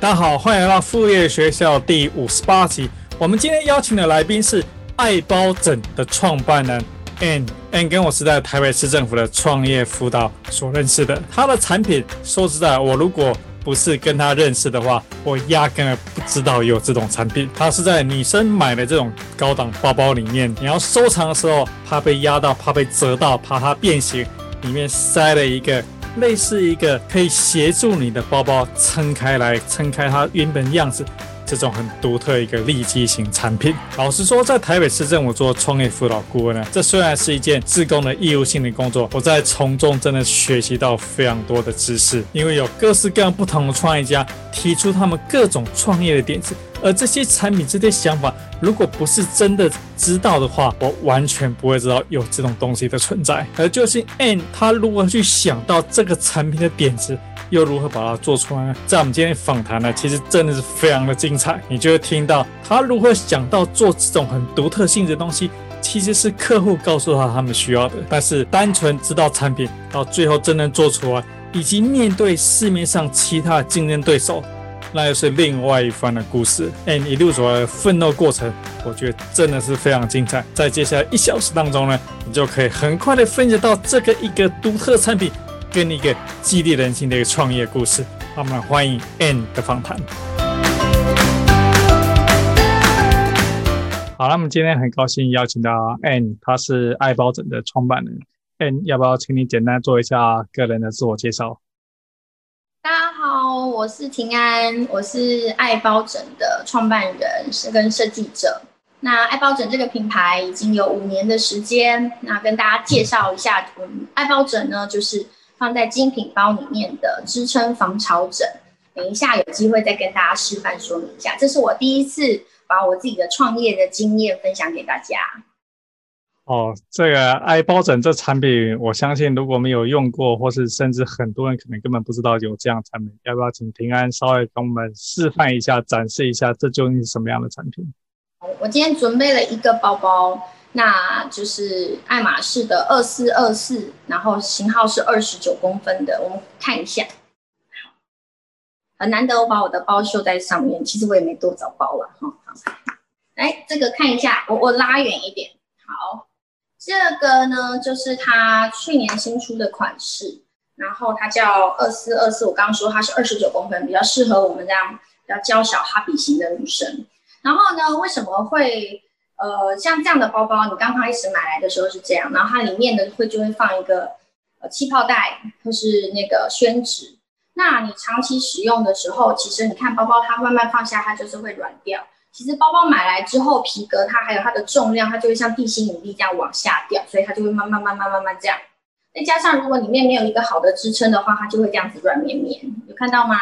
大家好，欢迎来到副业学校第五十八集。我们今天邀请的来宾是爱包枕的创办人 Ann，Ann 跟我是在台北市政府的创业辅导所认识的。他的产品，说实在，我如果不是跟他认识的话，我压根儿不知道有这种产品。他是在女生买的这种高档包包里面，你要收藏的时候，怕被压到，怕被折到，怕它变形，里面塞了一个。类似一个可以协助你的包包撑开来，撑开它原本样子，这种很独特一个利基型产品。老实说，在台北市政府做创业辅导顾问呢，这虽然是一件自工的义务性的工作，我在从中真的学习到非常多的知识，因为有各式各样不同的创业家提出他们各种创业的点子。而这些产品、这些想法，如果不是真的知道的话，我完全不会知道有这种东西的存在。而就是 Ann 他如何去想到这个产品的点子，又如何把它做出来呢？在我们今天访谈呢，其实真的是非常的精彩。你就会听到他如何想到做这种很独特性的东西，其实是客户告诉他他们需要的。但是单纯知道产品，到最后真正做出来，以及面对市面上其他竞争对手。那又是另外一番的故事。哎一路走来的奋斗过程，我觉得真的是非常精彩。在接下来一小时当中呢，你就可以很快的分享到这个一个独特产品跟一个激励人心的一个创业故事。那么欢迎 N 的访谈。好，那么今天很高兴邀请到 Ann，她是爱包枕的创办人。N，要不要请你简单做一下个人的自我介绍？大家好，我是平安，我是爱包枕的创办人，是跟设计者。那爱包枕这个品牌已经有五年的时间。那跟大家介绍一下，我们爱包枕呢，就是放在精品包里面的支撑防潮枕。等一下有机会再跟大家示范说明一下。这是我第一次把我自己的创业的经验分享给大家。哦，这个爱包枕这产品，我相信如果没有用过，或是甚至很多人可能根本不知道有这样产品，要不要请平安稍微跟我们示范一下，展示一下，这究竟是什么样的产品？我今天准备了一个包包，那就是爱马仕的二四二四，然后型号是二十九公分的，我们看一下。好很难得我把我的包绣在上面，其实我也没多找包了哈。好，来这个看一下，我我拉远一点，好。这个呢，就是它去年新出的款式，然后它叫二四二四。我刚刚说它是二十九公分，比较适合我们这样比较娇小哈比型的女生。然后呢，为什么会呃像这样的包包？你刚刚开始买来的时候是这样，然后它里面呢会就会放一个呃气泡袋或是那个宣纸。那你长期使用的时候，其实你看包包它慢慢放下，它就是会软掉。其实包包买来之后，皮革它还有它的重量，它就会像地心引力这样往下掉，所以它就会慢慢慢慢慢慢这样。再加上如果里面没有一个好的支撑的话，它就会这样子软绵绵，有看到吗？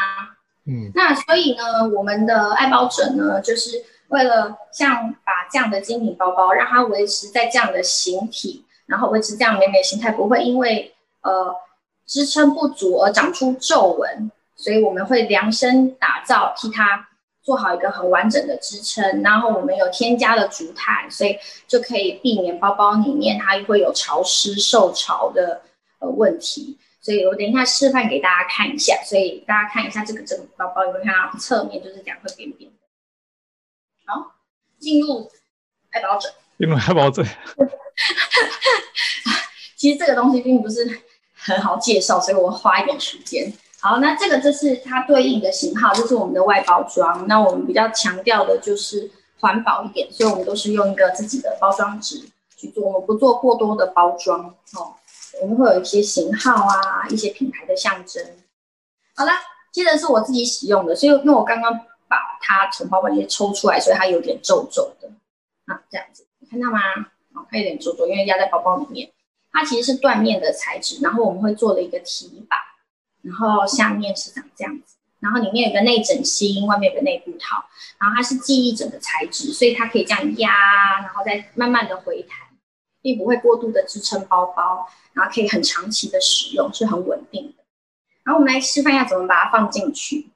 嗯。那所以呢，我们的爱包枕呢，就是为了像把这样的精品包包，让它维持在这样的形体，然后维持这样美美形态，不会因为呃支撑不足而长出皱纹，所以我们会量身打造替它。做好一个很完整的支撑，然后我们有添加了竹炭，所以就可以避免包包里面它会有潮湿受潮的呃问题。所以我等一下示范给大家看一下，所以大家看一下这个整个包包，有没有看到侧面就是这样会扁扁。好，进入爱包枕。进入爱包枕。其实这个东西并不是很好介绍，所以我花一点时间。好，那这个就是它对应的型号，就是我们的外包装。那我们比较强调的就是环保一点，所以我们都是用一个自己的包装纸去做，我们不做过多的包装哦。我们会有一些型号啊，一些品牌的象征。好了，接着是我自己使用的，所以因为我刚刚把它从包包里面抽出来，所以它有点皱皱的啊，这样子看到吗？哦，它有点皱皱，因为压在包包里面。它其实是缎面的材质，然后我们会做了一个提把。然后下面是长这样子，然后里面有个内枕芯，外面有个内部套，然后它是记忆枕的材质，所以它可以这样压，然后再慢慢的回弹，并不会过度的支撑包包，然后可以很长期的使用，是很稳定的。然后我们来示范一下怎么把它放进去，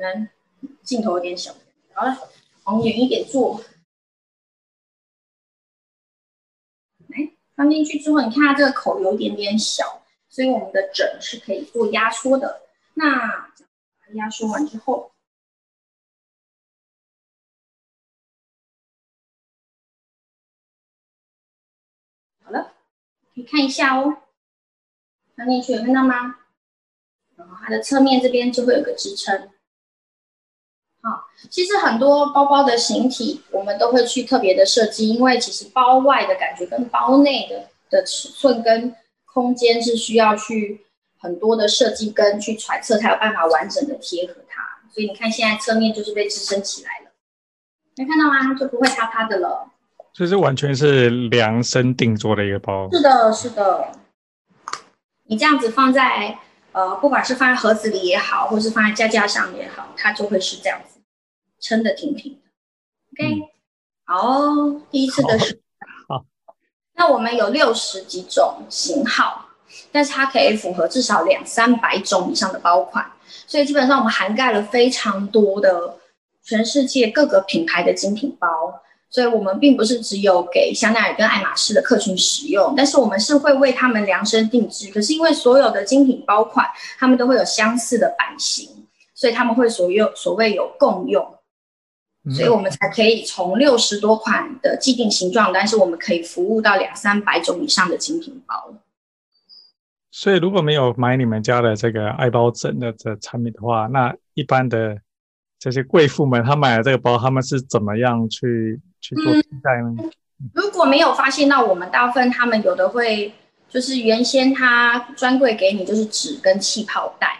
可能镜头有点小，好了，往远一点坐。来，放进去之后，你看它这个口有一点点小。所以我们的枕是可以做压缩的。那压缩完之后，好了，可以看一下哦。放进去看到吗？然后它的侧面这边就会有个支撑。好，其实很多包包的形体我们都会去特别的设计，因为其实包外的感觉跟包内的的尺寸跟空间是需要去很多的设计跟去揣测，才有办法完整的贴合它。所以你看，现在侧面就是被支撑起来了，没看到吗？就不会塌塌的了。所以这完全是量身定做的一个包。是的，是的。你这样子放在呃，不管是放在盒子里也好，或是放在架架上也好，它就会是这样子撑得挺挺的。OK，、嗯、好，第一次的。那我们有六十几种型号，但是它可以符合至少两三百种以上的包款，所以基本上我们涵盖了非常多的全世界各个品牌的精品包，所以我们并不是只有给香奈儿跟爱马仕的客群使用，但是我们是会为他们量身定制。可是因为所有的精品包款，他们都会有相似的版型，所以他们会所有所谓有共用。所以我们才可以从六十多款的既定形状，但是我们可以服务到两三百种以上的精品包。所以如果没有买你们家的这个爱包枕的这产品的话，那一般的这些贵妇们，她买了这个包，他们是怎么样去去做替代呢？嗯，如果没有发现到，我们大部分他们有的会就是原先他专柜给你就是纸跟气泡袋。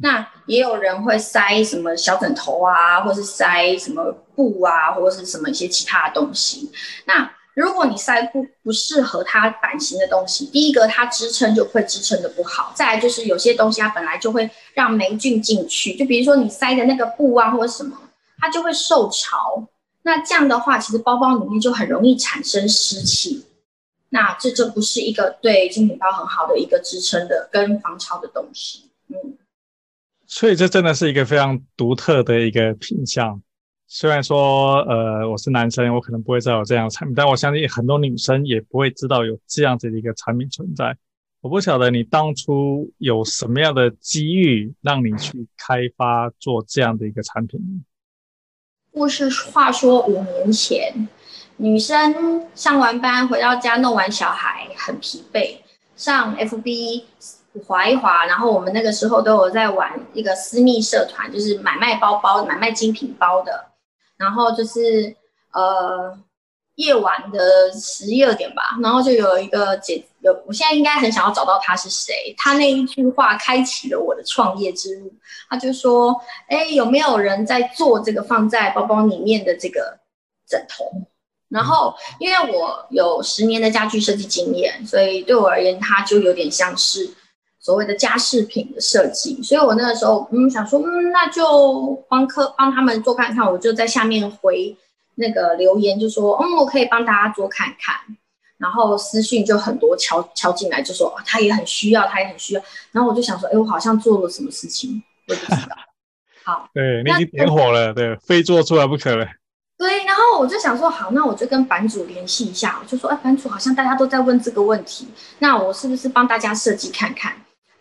那也有人会塞什么小枕头啊，或是塞什么布啊，或者是什么一些其他的东西。那如果你塞不不适合它版型的东西，第一个它支撑就会支撑的不好，再来就是有些东西它本来就会让霉菌进去，就比如说你塞的那个布啊或者什么，它就会受潮。那这样的话，其实包包里面就很容易产生湿气。那这就不是一个对精品包很好的一个支撑的跟防潮的东西。嗯。所以这真的是一个非常独特的一个品相。虽然说，呃，我是男生，我可能不会知道有这样的产品，但我相信很多女生也不会知道有这样子的一个产品存在。我不晓得你当初有什么样的机遇让你去开发做这样的一个产品。故事话说五年前，女生上完班回到家弄完小孩很疲惫，上 FB。滑一滑，然后我们那个时候都有在玩一个私密社团，就是买卖包包、买卖精品包的。然后就是呃夜晚的十一二点吧，然后就有一个姐，有我现在应该很想要找到她是谁。她那一句话开启了我的创业之路。她就说：“哎，有没有人在做这个放在包包里面的这个枕头？”然后因为我有十年的家具设计经验，所以对我而言，它就有点像是。所谓的家饰品的设计，所以我那个时候嗯想说嗯，那就帮客帮他们做看看，我就在下面回那个留言，就说嗯，我可以帮大家做看看，然后私讯就很多敲敲进来，就说他也很需要，他也很需要，然后我就想说，哎，我好像做了什么事情，我不知道。好，对，你已经点火了，对，非做出来不可了。对，然后我就想说，好，那我就跟版主联系一下，我就说，哎，版主好像大家都在问这个问题，那我是不是帮大家设计看看？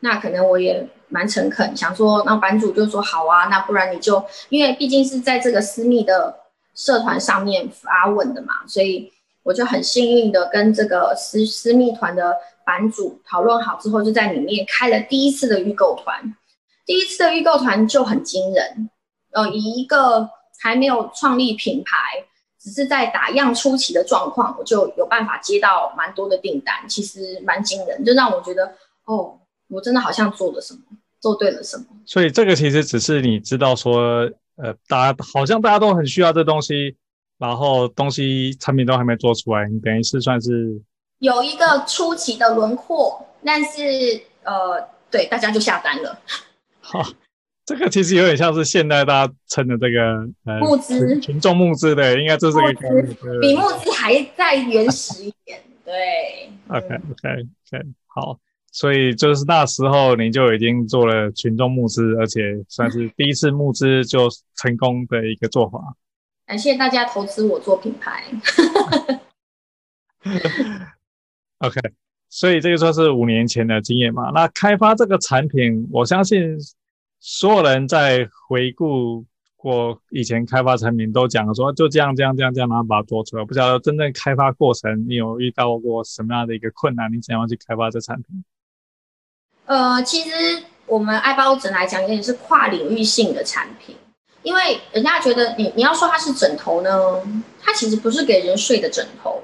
那可能我也蛮诚恳，想说，那版主就说好啊，那不然你就，因为毕竟是在这个私密的社团上面发问的嘛，所以我就很幸运的跟这个私私密团的版主讨论好之后，就在里面开了第一次的预购团，第一次的预购团就很惊人，呃，以一个还没有创立品牌，只是在打样初期的状况，我就有办法接到蛮多的订单，其实蛮惊人，就让我觉得哦。我真的好像做了什么，做对了什么。所以这个其实只是你知道说，呃，大家好像大家都很需要这东西，然后东西产品都还没做出来，你等于是算是有一个初期的轮廓，但是呃，对，大家就下单了。好，这个其实有点像是现代大家称的这个呃 募资群众募资的，应该这是个比募资还再原始一点。对，OK OK OK，好，所以就是那时候你就已经做了群众募资，而且算是第一次募资就成功的一个做法。感谢大家投资我做品牌。OK，所以这个算是五年前的经验嘛。那开发这个产品，我相信所有人在回顾过以前开发产品，都讲说就这样这样这样这样，然后把它做出来。不知道真正开发过程，你有遇到过什么样的一个困难？你怎样去开发这产品？呃，其实我们爱包枕来讲，也是跨领域性的产品。因为人家觉得你你要说它是枕头呢，它其实不是给人睡的枕头。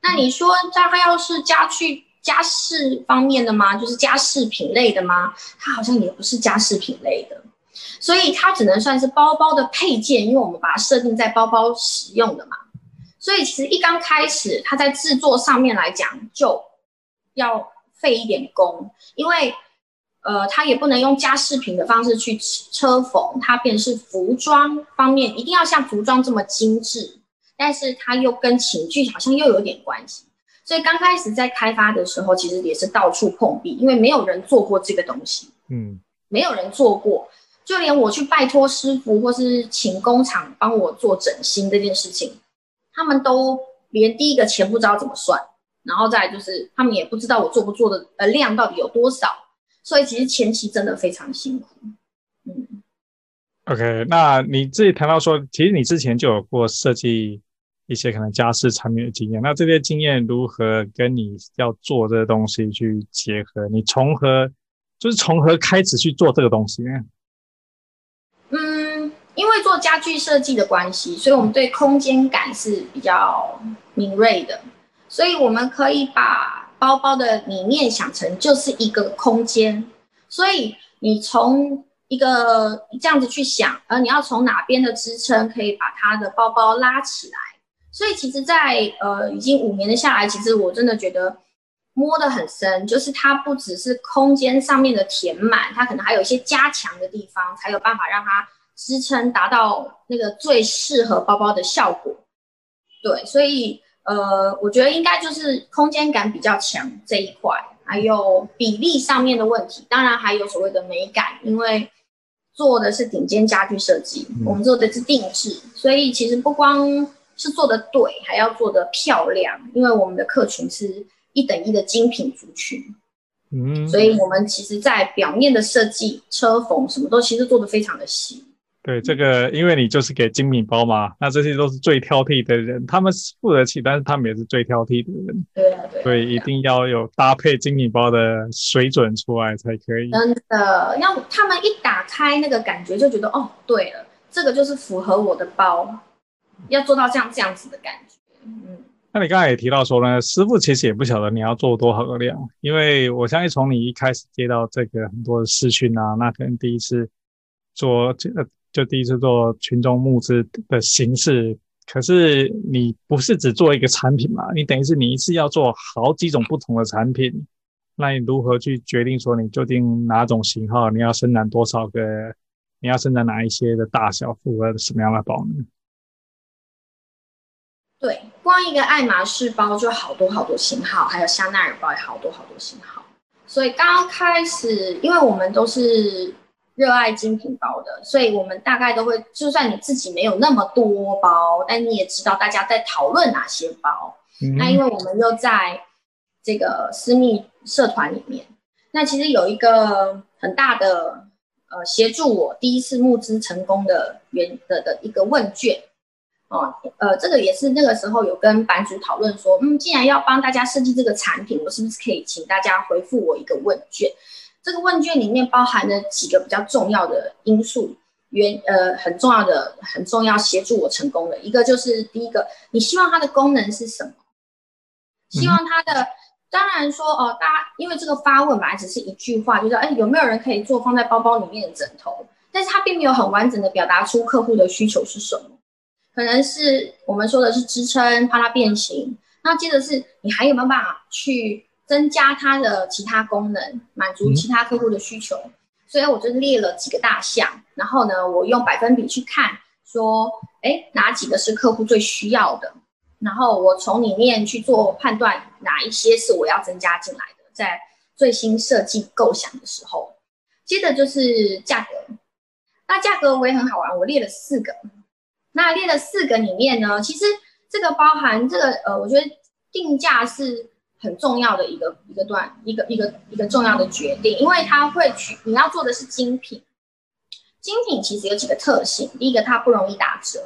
那你说它要是家具家饰方面的吗？就是家饰品类的吗？它好像也不是家饰品类的，所以它只能算是包包的配件，因为我们把它设定在包包使用的嘛。所以其实一刚开始，它在制作上面来讲就要费一点工，因为。呃，它也不能用加饰品的方式去车缝，它便是服装方面一定要像服装这么精致，但是它又跟寝具好像又有点关系，所以刚开始在开发的时候，其实也是到处碰壁，因为没有人做过这个东西，嗯，没有人做过，就连我去拜托师傅或是请工厂帮我做整新这件事情，他们都连第一个钱不知道怎么算，然后再来就是他们也不知道我做不做的呃量到底有多少。所以其实前期真的非常辛苦，嗯。OK，那你自己谈到说，其实你之前就有过设计一些可能家饰产品的经验，那这些经验如何跟你要做这个东西去结合？你从何就是从何开始去做这个东西呢？嗯，因为做家具设计的关系，所以我们对空间感是比较敏锐的，所以我们可以把。包包的里面想成就是一个空间，所以你从一个这样子去想，而你要从哪边的支撑可以把它的包包拉起来。所以其实在，在呃已经五年的下来，其实我真的觉得摸得很深，就是它不只是空间上面的填满，它可能还有一些加强的地方，才有办法让它支撑达到那个最适合包包的效果。对，所以。呃，我觉得应该就是空间感比较强这一块，还有比例上面的问题，当然还有所谓的美感，因为做的是顶尖家具设计，嗯、我们做的是定制，所以其实不光是做的对，还要做的漂亮，因为我们的客群是一等一的精品族群，嗯，所以我们其实在表面的设计、车缝什么都其实做的非常的细。对这个，因为你就是给精品包嘛，那这些都是最挑剔的人，他们付得起，但是他们也是最挑剔的人。对啊，对啊。所以一定要有搭配精品包的水准出来才可以。真的，要他们一打开那个感觉，就觉得哦，对了，这个就是符合我的包，要做到这样这样子的感觉。嗯。那你刚才也提到说呢，师傅其实也不晓得你要做多少个量，因为我相信从你一开始接到这个很多的视讯啊，那可能第一次做这个。就第一次做群众募资的形式，可是你不是只做一个产品嘛？你等于是你一次要做好几种不同的产品，那你如何去决定说你究竟哪种型号，你要生产多少个，你要生产哪一些的大小，符合什么样的包呢？对，光一个爱马仕包就好多好多型号，还有香奈儿包也好多好多型号，所以刚刚开始，因为我们都是。热爱精品包的，所以我们大概都会，就算你自己没有那么多包，但你也知道大家在讨论哪些包。嗯、那因为我们又在这个私密社团里面，那其实有一个很大的呃协助我第一次募资成功的原的的一个问卷哦，呃，这个也是那个时候有跟版主讨论说，嗯，既然要帮大家设计这个产品，我是不是可以请大家回复我一个问卷？这个问卷里面包含了几个比较重要的因素，原呃很重要的很重要协助我成功的一个就是第一个，你希望它的功能是什么？希望它的、嗯、当然说哦，大家因为这个发问本来只是一句话，就是哎有没有人可以做放在包包里面的枕头？但是它并没有很完整的表达出客户的需求是什么，可能是我们说的是支撑，怕它变形。那接着是你还有没有办法去增加它的其他功能，满足其他客户的需求。嗯、所以我就列了几个大项，然后呢，我用百分比去看，说，哎，哪几个是客户最需要的？然后我从里面去做判断，哪一些是我要增加进来的，在最新设计构想的时候。接着就是价格，那价格我也很好玩，我列了四个。那列了四个里面呢，其实这个包含这个呃，我觉得定价是很重要的一个一个段一个一个一个重要的决定，因为它会取你要做的是精品。精品其实有几个特性，第一个它不容易打折，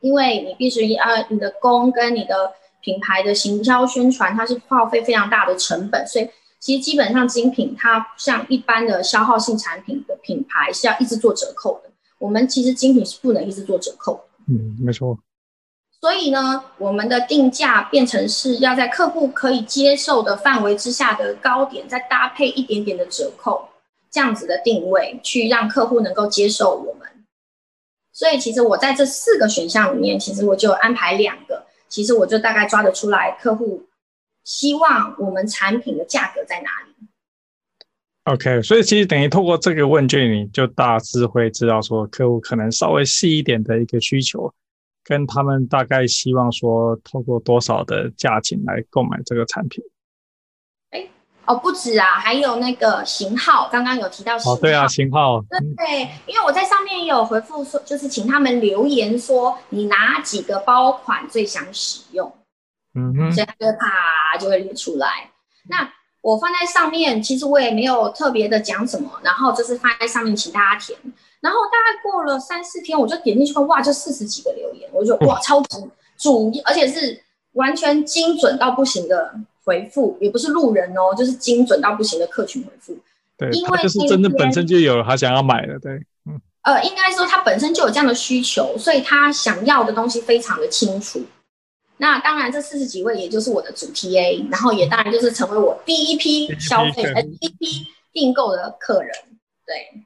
因为你必须要你的工跟你的品牌的行销宣传，它是耗费非常大的成本，所以。其实基本上精品，它像一般的消耗性产品的品牌是要一直做折扣的。我们其实精品是不能一直做折扣。嗯，没错。所以呢，我们的定价变成是要在客户可以接受的范围之下的高点，再搭配一点点的折扣，这样子的定位，去让客户能够接受我们。所以其实我在这四个选项里面，其实我就安排两个，其实我就大概抓得出来客户。希望我们产品的价格在哪里？OK，所以其实等于透过这个问卷，你就大致会知道说，客户可能稍微细一点的一个需求，跟他们大概希望说，透过多少的价钱来购买这个产品。哎，哦，不止啊，还有那个型号，刚刚有提到型号。哦，对啊，型号。对，因为我在上面也有回复说，就是请他们留言说，你哪几个包款最想使用。嗯哼，所以它就啪就会列出来。那我放在上面，其实我也没有特别的讲什么，然后就是放在上面请大家填。然后大概过了三四天，我就点进去看，哇，就四十几个留言，我就哇，超级主，而且是完全精准到不行的回复，也不是路人哦，就是精准到不行的客群回复。对，因为就是真的本身就有他想要买的，对，嗯，呃，应该说他本身就有这样的需求，所以他想要的东西非常的清楚。那当然，这四十几位也就是我的主 TA，然后也当然就是成为我第一批消费、呃第一批订购的客人。对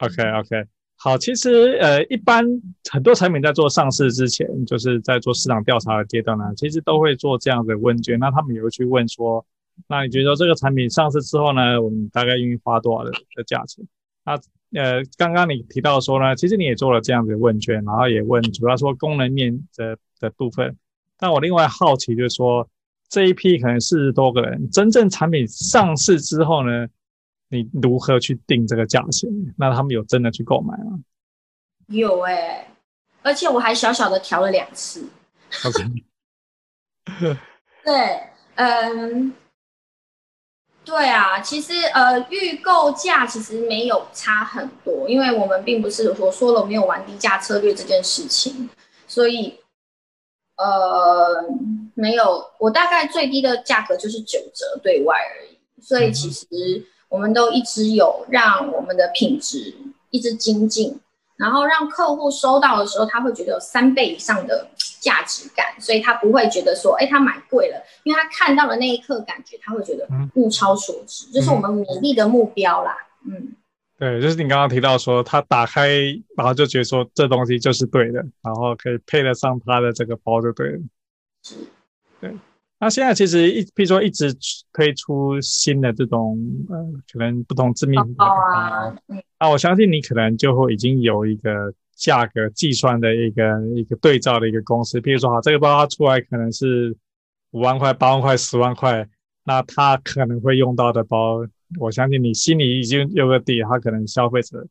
，OK OK，好，其实呃，一般很多产品在做上市之前，就是在做市场调查的阶段呢，其实都会做这样的问卷。那他们也会去问说，那你觉得这个产品上市之后呢，我们大概愿意花多少的的价钱？那呃，刚刚你提到说呢，其实你也做了这样的问卷，然后也问主要说功能面的的部分。那我另外好奇就是说，这一批可能四十多个人，真正产品上市之后呢，你如何去定这个价钱？那他们有真的去购买吗？有哎、欸，而且我还小小的调了两次。OK。对，嗯，对啊，其实呃，预购价其实没有差很多，因为我们并不是说说了没有玩低价策略这件事情，所以。呃，没有，我大概最低的价格就是九折对外而已，所以其实我们都一直有让我们的品质一直精进，然后让客户收到的时候，他会觉得有三倍以上的价值感，所以他不会觉得说，哎，他买贵了，因为他看到的那一刻感觉，他会觉得物超所值，这、嗯、是我们努力的目标啦，嗯。对，就是你刚刚提到说，他打开然后就觉得说这东西就是对的，然后可以配得上他的这个包就对了。是，对。那现在其实一，比如说一直推出新的这种呃，可能不同知名品牌啊，那我相信你可能就会已经有一个价格计算的一个一个对照的一个公式。比如说哈，这个包它出来可能是五万块、八万块、十万块，那它可能会用到的包。我相信你心里已经有个底，它可能消费者，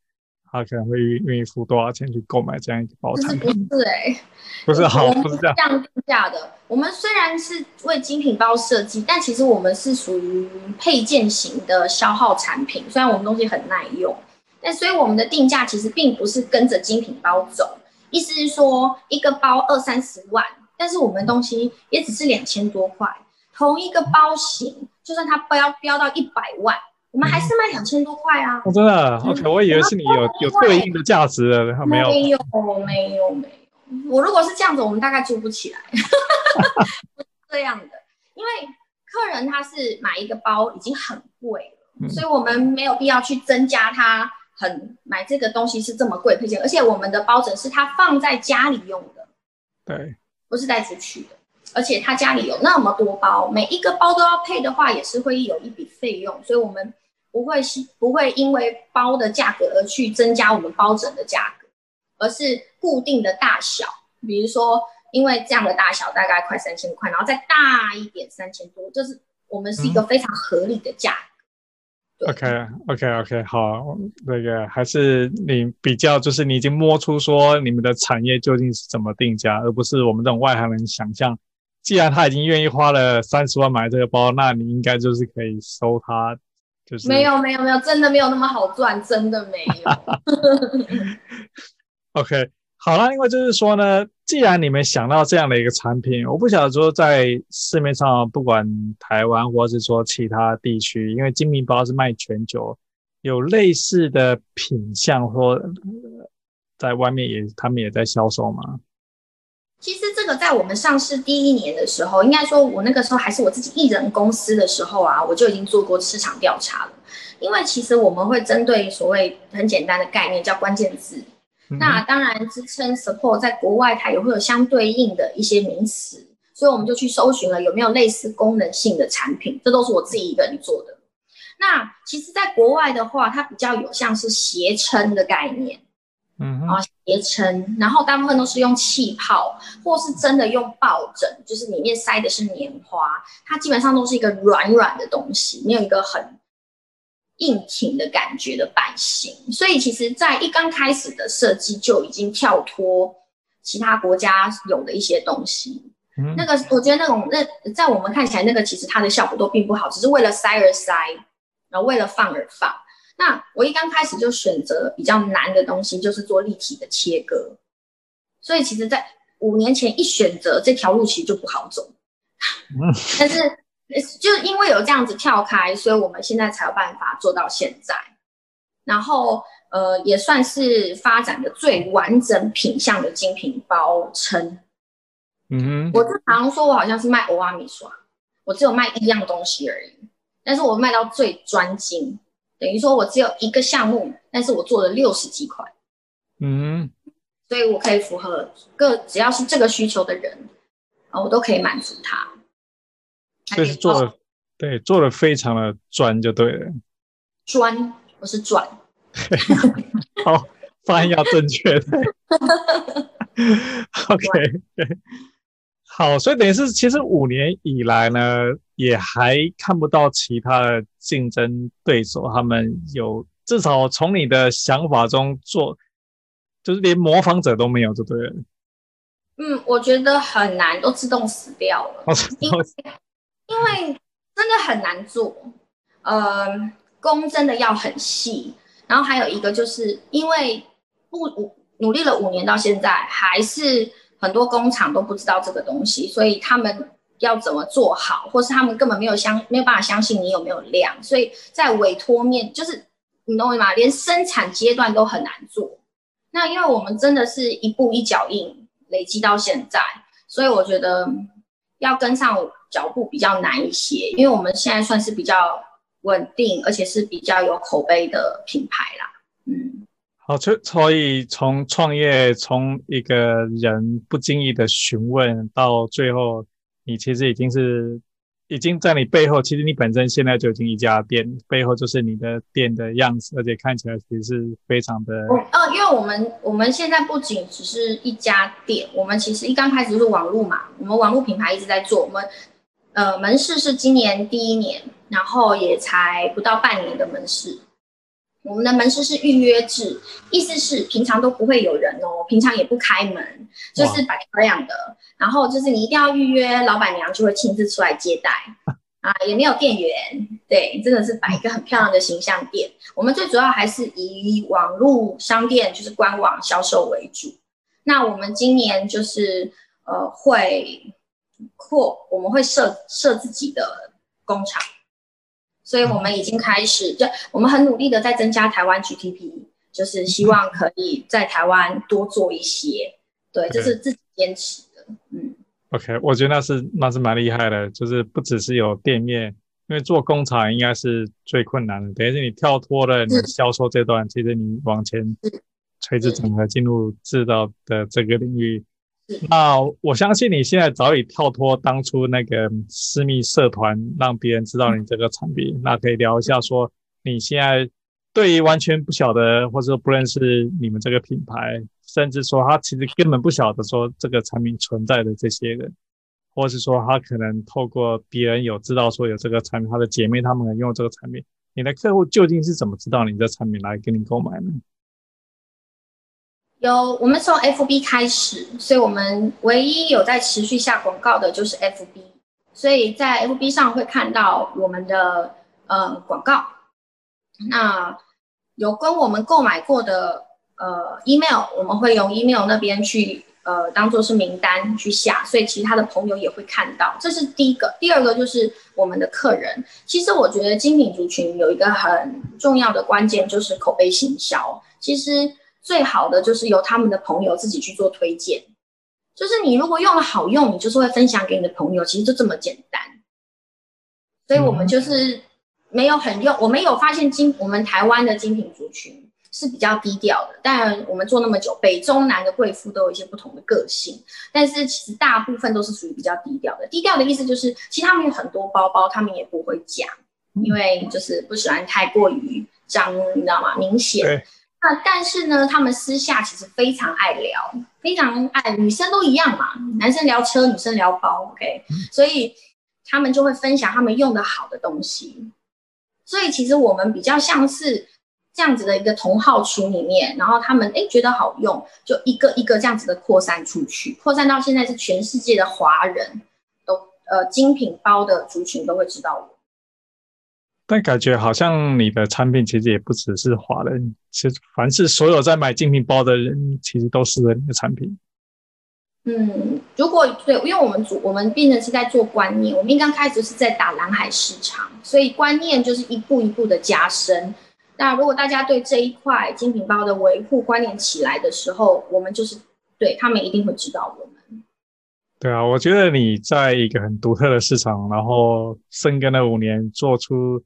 他可能会愿意付多少钱去购买这样一个包产品？不是哎、欸，不是好，不是这样这样定价的。我们虽然是为精品包设计，但其实我们是属于配件型的消耗产品。虽然我们东西很耐用，但所以我们的定价其实并不是跟着精品包走。意思是说，一个包二三十万，但是我们东西也只是两千多块，同一个包型，就算它标标到一百万。我们还是卖两千多块啊！真的，OK，我以为是你有有对应的价值的，没有，没有，没有，没有。我如果是这样子，我们大概租不起来。这样的，因为客人他是买一个包已经很贵了，嗯，所以我们没有必要去增加他很买这个东西是这么贵的配件，而且我们的包枕是他放在家里用的，对，不是带出去的。而且他家里有那么多包，每一个包都要配的话，也是会有一笔费用，所以我们不会是不会因为包的价格而去增加我们包枕的价格，而是固定的大小，比如说因为这样的大小大概快三千块，然后再大一点三千多，就是我们是一个非常合理的价格。嗯 OK，OK，OK，okay, okay, okay, 好，那个还是你比较，就是你已经摸出说你们的产业究竟是怎么定价，而不是我们这种外行人想象。既然他已经愿意花了三十万买这个包，那你应该就是可以收他，就是没有没有没有，真的没有那么好赚，真的没有。OK。好了，另外就是说呢，既然你们想到这样的一个产品，我不晓得说在市面上，不管台湾或者是说其他地区，因为精明包是卖全球，有类似的品相或在外面也他们也在销售吗？其实这个在我们上市第一年的时候，应该说我那个时候还是我自己一人公司的时候啊，我就已经做过市场调查了。因为其实我们会针对所谓很简单的概念，叫关键字。那当然，支撑 support 在国外它也会有相对应的一些名词，所以我们就去搜寻了有没有类似功能性的产品，这都是我自己一个人做的。那其实，在国外的话，它比较有像是斜撑的概念，嗯，啊斜撑，然后大部分都是用气泡，或是真的用抱枕，就是里面塞的是棉花，它基本上都是一个软软的东西，没有一个很。硬挺的感觉的版型，所以其实，在一刚开始的设计就已经跳脱其他国家有的一些东西。嗯、那个，我觉得那种那在我们看起来，那个其实它的效果都并不好，只是为了塞而塞，然后为了放而放。那我一刚开始就选择比较难的东西，就是做立体的切割。所以，其实，在五年前一选择这条路，其实就不好走。嗯、但是。就因为有这样子跳开，所以我们现在才有办法做到现在。然后，呃，也算是发展的最完整品相的精品包称。嗯哼，我经常说，我好像是卖欧阿米刷，我只有卖一样东西而已。但是我卖到最专精，等于说我只有一个项目，但是我做了六十几块。嗯，所以我可以符合各只要是这个需求的人，啊，我都可以满足他。这是做的，对，做的非常的专就对了。专，不是转。好，发音要正确。OK，对，好，所以等于是，其实五年以来呢，也还看不到其他的竞争对手，他们有至少从你的想法中做，就是连模仿者都没有，就对了。嗯，我觉得很难，都自动死掉了。因为因为真的很难做，呃，工真的要很细，然后还有一个就是因为不努努力了五年到现在，还是很多工厂都不知道这个东西，所以他们要怎么做好，或是他们根本没有相没有办法相信你有没有量，所以在委托面就是你懂我意吗？连生产阶段都很难做。那因为我们真的是一步一脚印累积到现在，所以我觉得要跟上。脚步比较难一些，因为我们现在算是比较稳定，而且是比较有口碑的品牌啦。嗯，好，所以从创业，从一个人不经意的询问，到最后，你其实已经是。已经在你背后，其实你本身现在就已经一家店，背后就是你的店的样子，而且看起来其实是非常的。哦，因为我们我们现在不仅只是一家店，我们其实一刚开始就是网络嘛，我们网络品牌一直在做。我们呃门市是今年第一年，然后也才不到半年的门市。我们的门市是预约制，意思是平常都不会有人哦，平常也不开门，就是摆漂亮的。然后就是你一定要预约，老板娘就会亲自出来接待 啊，也没有店员，对，真的是摆一个很漂亮的形象店。我们最主要还是以网络商店，就是官网销售为主。那我们今年就是呃会扩，我们会设设自己的工厂。所以我们已经开始，就我们很努力的在增加台湾 GTP，就是希望可以在台湾多做一些，对，这是自己坚持的，嗯。OK，我觉得那是那是蛮厉害的，就是不只是有店面，因为做工厂应该是最困难的，等于是你跳脱了你销售这段，其实你往前垂直整合进入制造的这个领域，那我相信你现在早已跳脱当初那个私密社团，让别人知道你这个产品。那可以聊一下，说你现在对于完全不晓得或者说不认识你们这个品牌，甚至说他其实根本不晓得说这个产品存在的这些人，或是说他可能透过别人有知道说有这个产品，他的姐妹他们能用这个产品，你的客户究竟是怎么知道你的产品来跟你购买呢？有，我们从 FB 开始，所以我们唯一有在持续下广告的就是 FB，所以在 FB 上会看到我们的呃广告。那有跟我们购买过的呃 email，我们会用 email 那边去呃当做是名单去下，所以其他的朋友也会看到。这是第一个，第二个就是我们的客人。其实我觉得精品族群有一个很重要的关键就是口碑行销。其实。最好的就是由他们的朋友自己去做推荐，就是你如果用了好用，你就是会分享给你的朋友，其实就这么简单。所以我们就是没有很用，我们有发现精我们台湾的精品族群是比较低调的。当然，我们做那么久，北中南的贵妇都有一些不同的个性，但是其实大部分都是属于比较低调的。低调的意思就是，其实他们有很多包包，他们也不会讲，因为就是不喜欢太过于张，你知道吗？明显。那但是呢，他们私下其实非常爱聊，非常爱，女生都一样嘛，男生聊车，女生聊包，OK，所以他们就会分享他们用的好的东西。所以其实我们比较像是这样子的一个同号群里面，然后他们诶觉得好用，就一个一个这样子的扩散出去，扩散到现在是全世界的华人都呃精品包的族群都会知道我。但感觉好像你的产品其实也不只是华人，其实凡是所有在买精品包的人，其实都适合你的产品。嗯，如果对，因为我们主我们变成是在做观念，我们刚开始是在打蓝海市场，所以观念就是一步一步的加深。那如果大家对这一块精品包的维护观念起来的时候，我们就是对他们一定会知道我们。对啊，我觉得你在一个很独特的市场，然后深耕了五年，做出。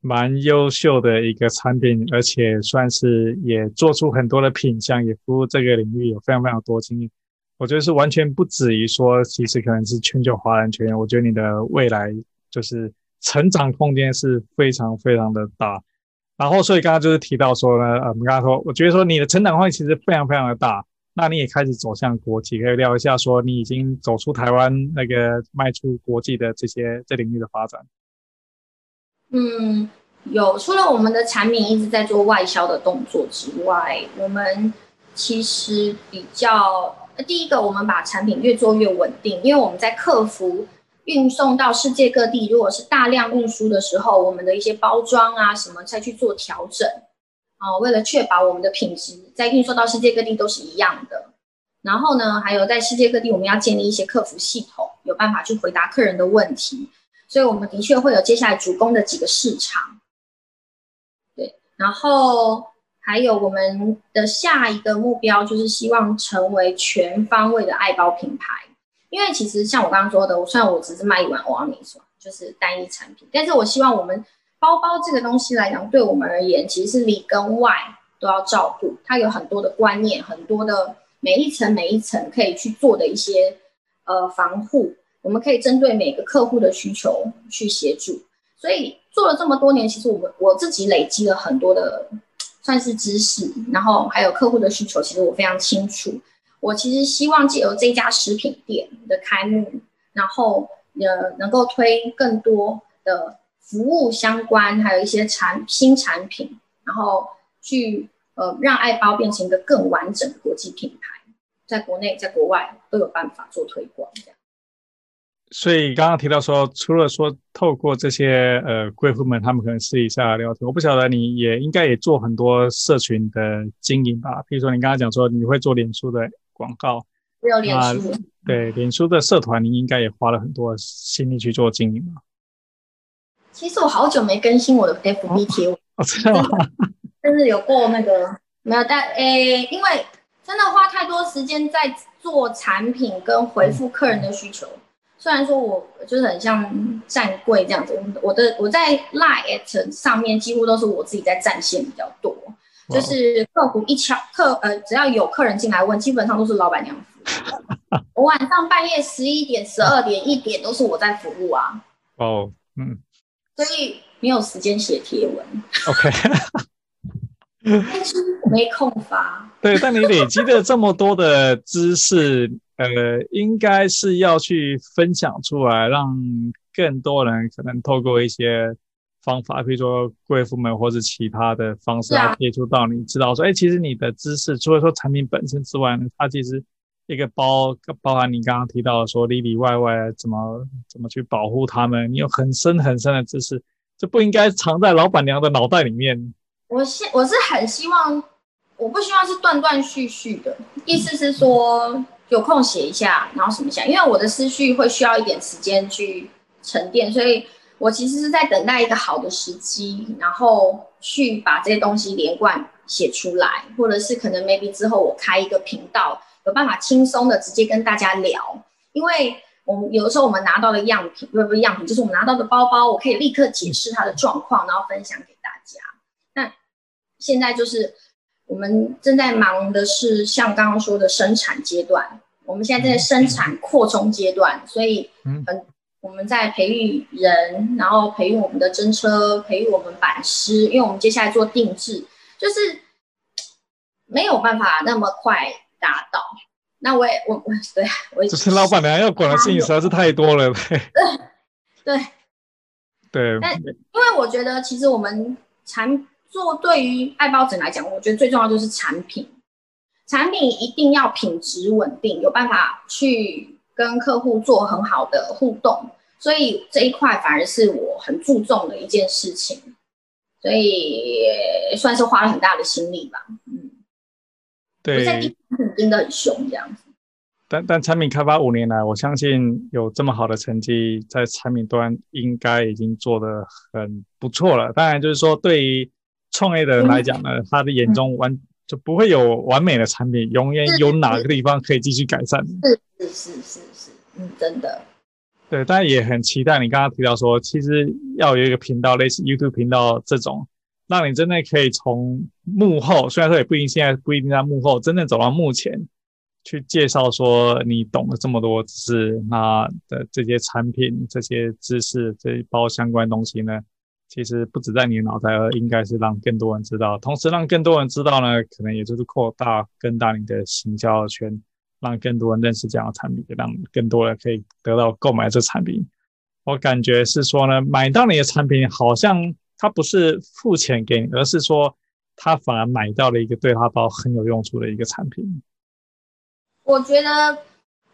蛮优秀的一个产品，而且算是也做出很多的品相，也服务这个领域有非常非常多经验。我觉得是完全不止于说，其实可能是全球华人圈。我觉得你的未来就是成长空间是非常非常的大。然后，所以刚刚就是提到说呢，呃，我们刚刚说，我觉得说你的成长空间其实非常非常的大。那你也开始走向国际，可以聊一下说你已经走出台湾那个迈出国际的这些这领域的发展。嗯，有。除了我们的产品一直在做外销的动作之外，我们其实比较第一个，我们把产品越做越稳定，因为我们在客服运送到世界各地，如果是大量运输的时候，我们的一些包装啊什么再去做调整啊，为了确保我们的品质在运送到世界各地都是一样的。然后呢，还有在世界各地，我们要建立一些客服系统，有办法去回答客人的问题。所以，我们的确会有接下来主攻的几个市场，对，然后还有我们的下一个目标就是希望成为全方位的爱包品牌。因为其实像我刚刚说的，我虽然我只是卖一碗欧阿米爽，就是单一产品，但是我希望我们包包这个东西来讲，对我们而言，其实是里跟外都要照顾，它有很多的观念，很多的每一层每一层可以去做的一些呃防护。我们可以针对每个客户的需求去协助，所以做了这么多年，其实我们我自己累积了很多的算是知识，然后还有客户的需求，其实我非常清楚。我其实希望借由这家食品店的开幕，然后呃能够推更多的服务相关，还有一些产新产品，然后去呃让爱包变成一个更完整的国际品牌，在国内在国外都有办法做推广这样。所以刚刚提到说，除了说透过这些呃贵妇们，他们可能私底下聊天，我不晓得你也应该也做很多社群的经营吧？比如说你刚刚讲说你会做脸书的广告，没有脸书，对，脸书的社团你应该也花了很多心力去做经营吧？其实我好久没更新我的 FB 贴文，哦，真的吗？但是有过那个没有，但诶，因为真的花太多时间在做产品跟回复客人的需求。嗯虽然说我就是很像站柜这样子，我的我在 Line@ 上面几乎都是我自己在占线比较多，就是客服一敲客呃，只要有客人进来问，基本上都是老板娘服务。我晚上半夜十一点、十二点、一点都是我在服务啊。哦，嗯，所以没有时间写贴文。OK，没空发。对，但你累积的这么多的知识，呃，应该是要去分享出来，让更多人可能透过一些方法，比如说贵妇们或者其他的方式来接触到你，知道说，哎，其实你的知识除了说产品本身之外呢，它其实。一个包包含你刚刚提到的说里里外外怎么怎么去保护他们，你有很深很深的知识，这不应该藏在老板娘的脑袋里面。我希我是很希望，我不希望是断断续续的，意思是说有空写一下，然后什么想，因为我的思绪会需要一点时间去沉淀，所以我其实是在等待一个好的时机，然后去把这些东西连贯写出来，或者是可能 maybe 之后我开一个频道。有办法轻松的直接跟大家聊，因为我们有的时候我们拿到的样品，不是不是样品，就是我们拿到的包包，我可以立刻解释它的状况，然后分享给大家。那现在就是我们正在忙的是像刚刚说的生产阶段，我们现在正在生产扩充阶段，所以嗯，我们在培育人，然后培育我们的真车，培育我们版师，因为我们接下来做定制，就是没有办法那么快。达到，那我也我我对我就是老板娘要管的事情实在是太多了，对 对对。但因为我觉得，其实我们产做对于爱包枕来讲，我觉得最重要就是产品，产品一定要品质稳定，有办法去跟客户做很好的互动，所以这一块反而是我很注重的一件事情，所以算是花了很大的心力吧，嗯。对，盯得很凶这样子。但但产品开发五年来，我相信有这么好的成绩，在产品端应该已经做得很不错了。当然，就是说对于创业的人来讲呢，他的眼中完就不会有完美的产品，永远有哪个地方可以继续改善。是是是是是，嗯，真的。对，但也很期待你刚刚提到说，其实要有一个频道，类似 YouTube 频道这种。让你真的可以从幕后，虽然说也不一定现在不一定在幕后，真正走到幕前去介绍说你懂了这么多知识，那的这些产品、这些知识这一包相关东西呢，其实不止在你的脑袋，而应该是让更多人知道。同时，让更多人知道呢，可能也就是扩大更大你的行销圈，让更多人认识这样的产品，让更多人可以得到购买这产品。我感觉是说呢，买到你的产品好像。他不是付钱给你，而是说他反而买到了一个对他包很有用处的一个产品。我觉得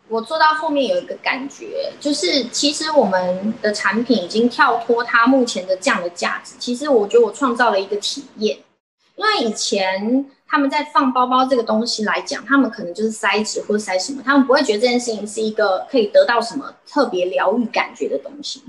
我做到后面有一个感觉，就是其实我们的产品已经跳脱它目前的这样的价值。其实我觉得我创造了一个体验，因为以前他们在放包包这个东西来讲，他们可能就是塞纸或者塞什么，他们不会觉得这件事情是一个可以得到什么特别疗愈感觉的东西。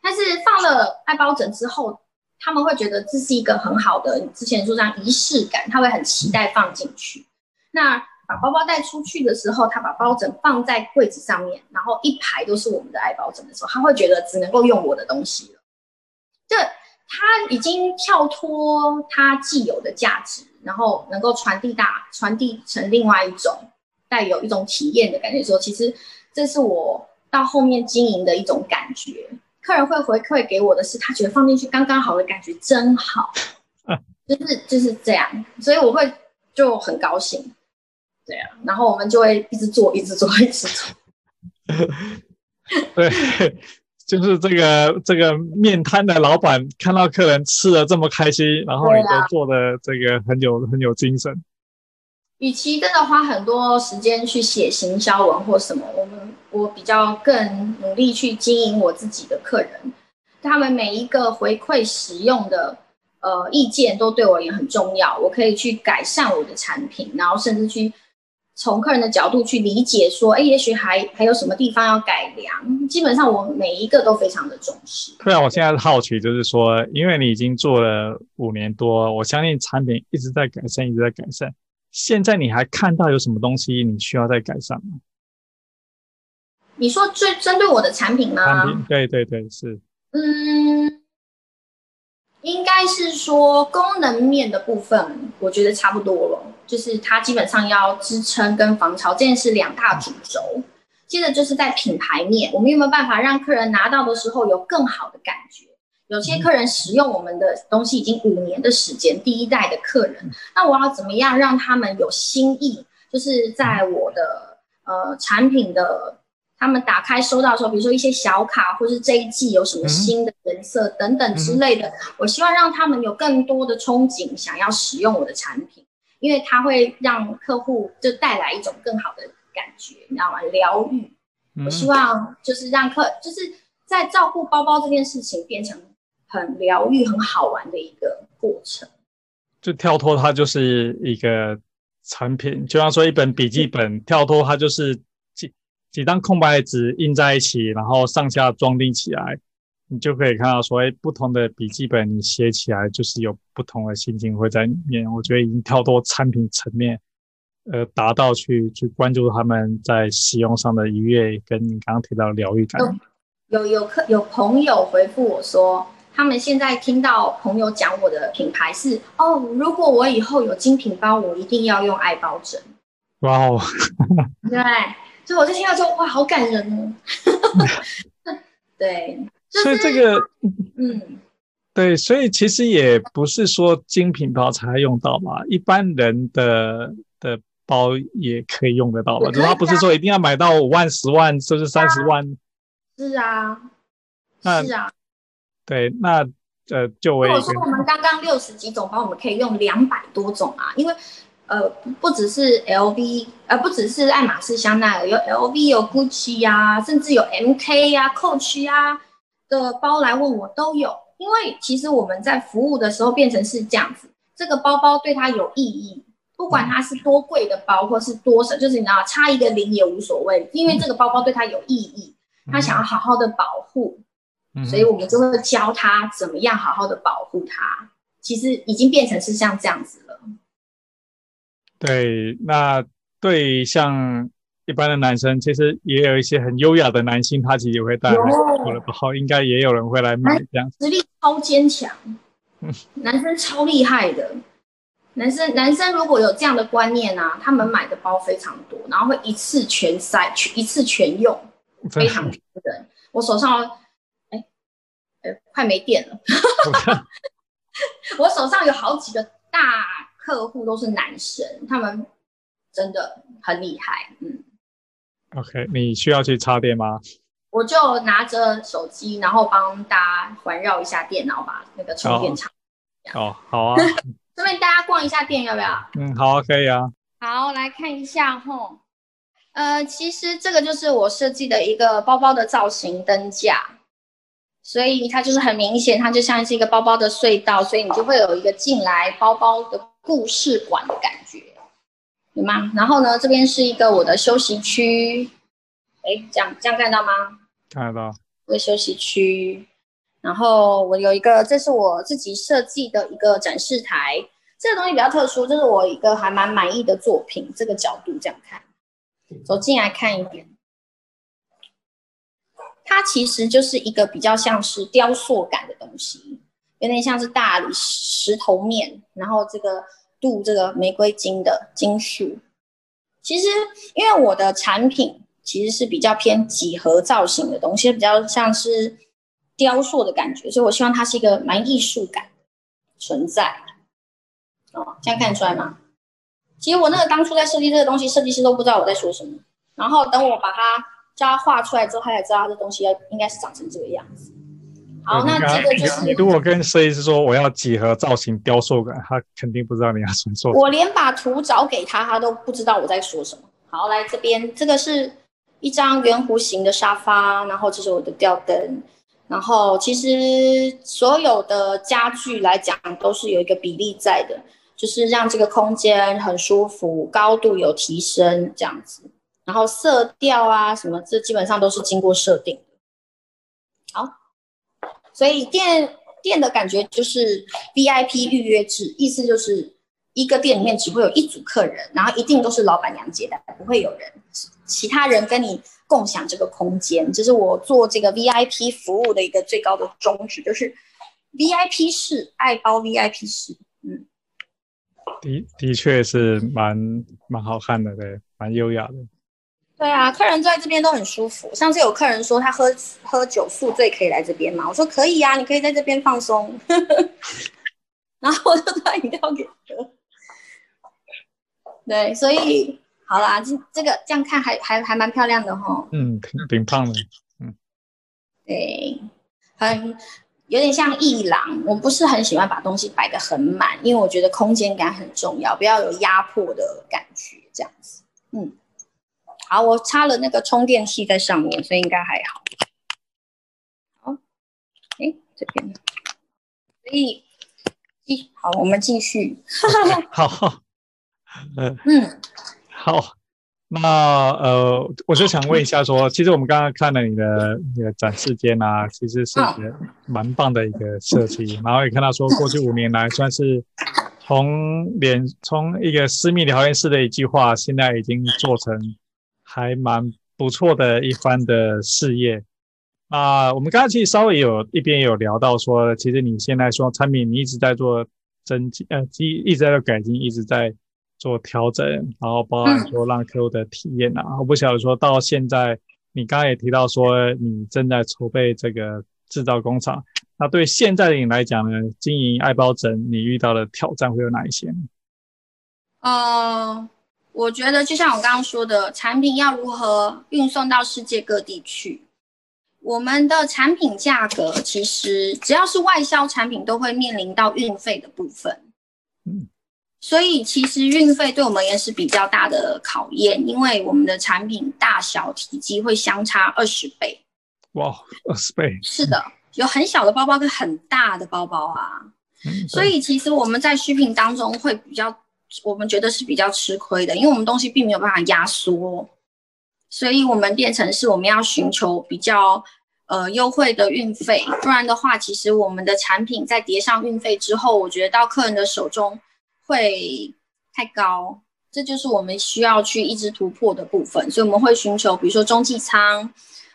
但是放了爱包枕之后，他们会觉得这是一个很好的，之前说这样仪式感，他会很期待放进去。那把包包带出去的时候，他把包枕放在柜子上面，然后一排都是我们的爱包枕的时候，他会觉得只能够用我的东西了。这他已经跳脱他既有的价值，然后能够传递大传递成另外一种带有一种体验的感觉。说其实这是我到后面经营的一种感觉。客人会回馈给我的是，他觉得放进去刚刚好的感觉真好，就是就是这样，所以我会就很高兴，对啊，然后我们就会一直做，一直做，一直做。对，就是这个这个面摊的老板看到客人吃的这么开心，然后你都做的这个很有很有精神。与其真的花很多时间去写行销文或什么，我们。我比较更努力去经营我自己的客人，他们每一个回馈使用的呃意见都对我也很重要。我可以去改善我的产品，然后甚至去从客人的角度去理解说，哎，也许还还有什么地方要改良。基本上我每一个都非常的重视。对啊，我现在好奇就是说，因为你已经做了五年多，我相信产品一直在改善，一直在改善。现在你还看到有什么东西你需要再改善吗？你说最针对我的产品吗？产品，对对对，是。嗯，应该是说功能面的部分，我觉得差不多了。就是它基本上要支撑跟防潮，这件事两大主轴。接着就是在品牌面，我们有没有办法让客人拿到的时候有更好的感觉？有些客人使用我们的东西已经五年的时间，第一代的客人，那我要怎么样让他们有新意？就是在我的呃产品的，他们打开收到的时候，比如说一些小卡，或是这一季有什么新的颜色等等之类的，我希望让他们有更多的憧憬，想要使用我的产品，因为它会让客户就带来一种更好的感觉，你知道吗？疗愈。我希望就是让客就是在照顾包包这件事情变成。很疗愈、很好玩的一个过程。就跳脱它就是一个产品，就像说一本笔记本，跳脱它就是几几张空白纸印在一起，然后上下装订起来，你就可以看到说，哎，不同的笔记本你写起来就是有不同的心情会在里面。我觉得已经跳脱产品层面，呃，达到去去关注他们在使用上的愉悦，跟你刚刚提到的疗愈感。有有客有朋友回复我说。他们现在听到朋友讲我的品牌是哦，如果我以后有精品包，我一定要用爱包枕。哇哦，对，所以我就听到说哇，好感人哦。对，就是、所以这个，嗯，对，所以其实也不是说精品包才用到嘛，一般人的的包也可以用得到嘛，只是他不是说一定要买到五万、十万，甚至三十万。是啊，那是啊。对，那呃，就我说我们刚刚六十几种包，我们可以用两百多种啊，因为呃，不只是 LV，呃，不只是爱马仕、香奈儿，有 LV，有 Gucci 呀、啊，甚至有 MK 呀、啊、Coach 呀、啊、的包来问我都有。因为其实我们在服务的时候变成是这样子，这个包包对他有意义，不管它是多贵的包，或是多少，就是你知道差一个零也无所谓，因为这个包包对他有意义，他想要好好的保护。所以我们就会教他怎么样好好的保护它。其实已经变成是像这样子了。对，那对像一般的男生，其实也有一些很优雅的男性，他其实也会带我的包，应该也有人会来买这样。实力超坚强，男生超厉害的。男生男生如果有这样的观念啊，他们买的包非常多，然后会一次全塞，一次全用，非常惊人。我手上。哎快没电了，我手上有好几个大客户都是男生，他们真的很厉害。嗯，OK，你需要去插电吗？我就拿着手机，然后帮大家环绕一下电脑，把那个充电插。哦，好啊。顺便大家逛一下店，要不要？嗯，好啊，可以啊。好，来看一下吼。呃，其实这个就是我设计的一个包包的造型灯架。所以它就是很明显，它就像是一个包包的隧道，所以你就会有一个进来包包的故事馆的感觉，有吗？然后呢，这边是一个我的休息区，哎，这样这样看到吗？看得到。一个休息区，然后我有一个，这是我自己设计的一个展示台，这个东西比较特殊，这是我一个还蛮满意的作品，这个角度这样看，走进来看一点。它其实就是一个比较像是雕塑感的东西，有点像是大理石头面，然后这个镀这个玫瑰金的金属。其实因为我的产品其实是比较偏几何造型的东西，比较像是雕塑的感觉，所以我希望它是一个蛮艺术感存在。哦，这样看得出来吗？其实我那个当初在设计这个东西，设计师都不知道我在说什么，然后等我把它。叫他画出来之后，他才知道他的东西要应该是长成这个样子。好，那这个就是你如果跟设计师说我要几何造型雕塑感，他肯定不知道你要什么。我连把图找给他，他都不知道我在说什么。好，来这边，这个是一张圆弧形的沙发，然后这是我的吊灯，然后其实所有的家具来讲都是有一个比例在的，就是让这个空间很舒服，高度有提升这样子。然后色调啊什么，这基本上都是经过设定的。所以店店的感觉就是 VIP 预约制，意思就是一个店里面只会有一组客人，然后一定都是老板娘接待，不会有人其他人跟你共享这个空间。这是我做这个 VIP 服务的一个最高的宗旨，就是 VIP 式爱包 VIP 式。嗯，的的确是蛮蛮好看的，对，蛮优雅的。对啊，客人坐在这边都很舒服。上次有客人说他喝喝酒宿醉可以来这边吗？我说可以啊，你可以在这边放松。然后我就把饮料给喝。对，所以好啦，这这个这样看还还还蛮漂亮的哈。嗯，挺挺胖的。嗯，对，很有点像艺廊。我不是很喜欢把东西摆得很满，因为我觉得空间感很重要，不要有压迫的感觉，这样子。嗯。好，我插了那个充电器在上面，所以应该还好。好，哎，这边，所以，一好，我们继续。好，嗯嗯，好，那呃，我就想问一下说，说其实我们刚刚看了你的那个展示间啊，其实是蛮棒的一个设计，然后也看到说过去五年来算是从连从一个私密聊天室的一句话，现在已经做成。还蛮不错的一番的事业啊！我们刚才其实稍微有一边有聊到说，其实你现在说产品你一直在做增进，呃，一一直在改进，一直在做调整，然后包含说让客户的体验啊。我不晓得说到现在，你刚才也提到说你正在筹备这个制造工厂，那对现在的你来讲呢，经营爱包枕你遇到的挑战会有哪一些呢？哦。我觉得就像我刚刚说的，产品要如何运送到世界各地去？我们的产品价格其实只要是外销产品，都会面临到运费的部分。嗯，所以其实运费对我们也是比较大的考验，因为我们的产品大小体积会相差二十倍。哇，二十倍！是的，有很小的包包跟很大的包包啊。嗯，所以其实我们在 shipping 当中会比较。我们觉得是比较吃亏的，因为我们东西并没有办法压缩，所以我们变成是我们要寻求比较呃优惠的运费，不然的话，其实我们的产品在叠上运费之后，我觉得到客人的手中会太高，这就是我们需要去一直突破的部分，所以我们会寻求比如说中继仓，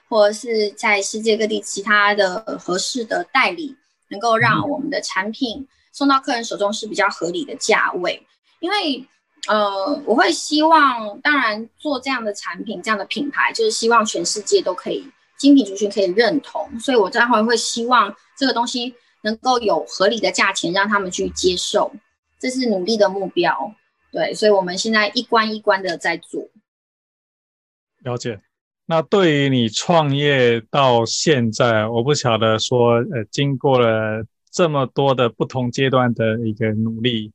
或者是在世界各地其他的合适的代理，能够让我们的产品送到客人手中是比较合理的价位。因为，呃，我会希望，当然做这样的产品、这样的品牌，就是希望全世界都可以精品族群可以认同，所以我待会会希望这个东西能够有合理的价钱让他们去接受，这是努力的目标。对，所以我们现在一关一关的在做。了解。那对于你创业到现在，我不晓得说，呃，经过了这么多的不同阶段的一个努力。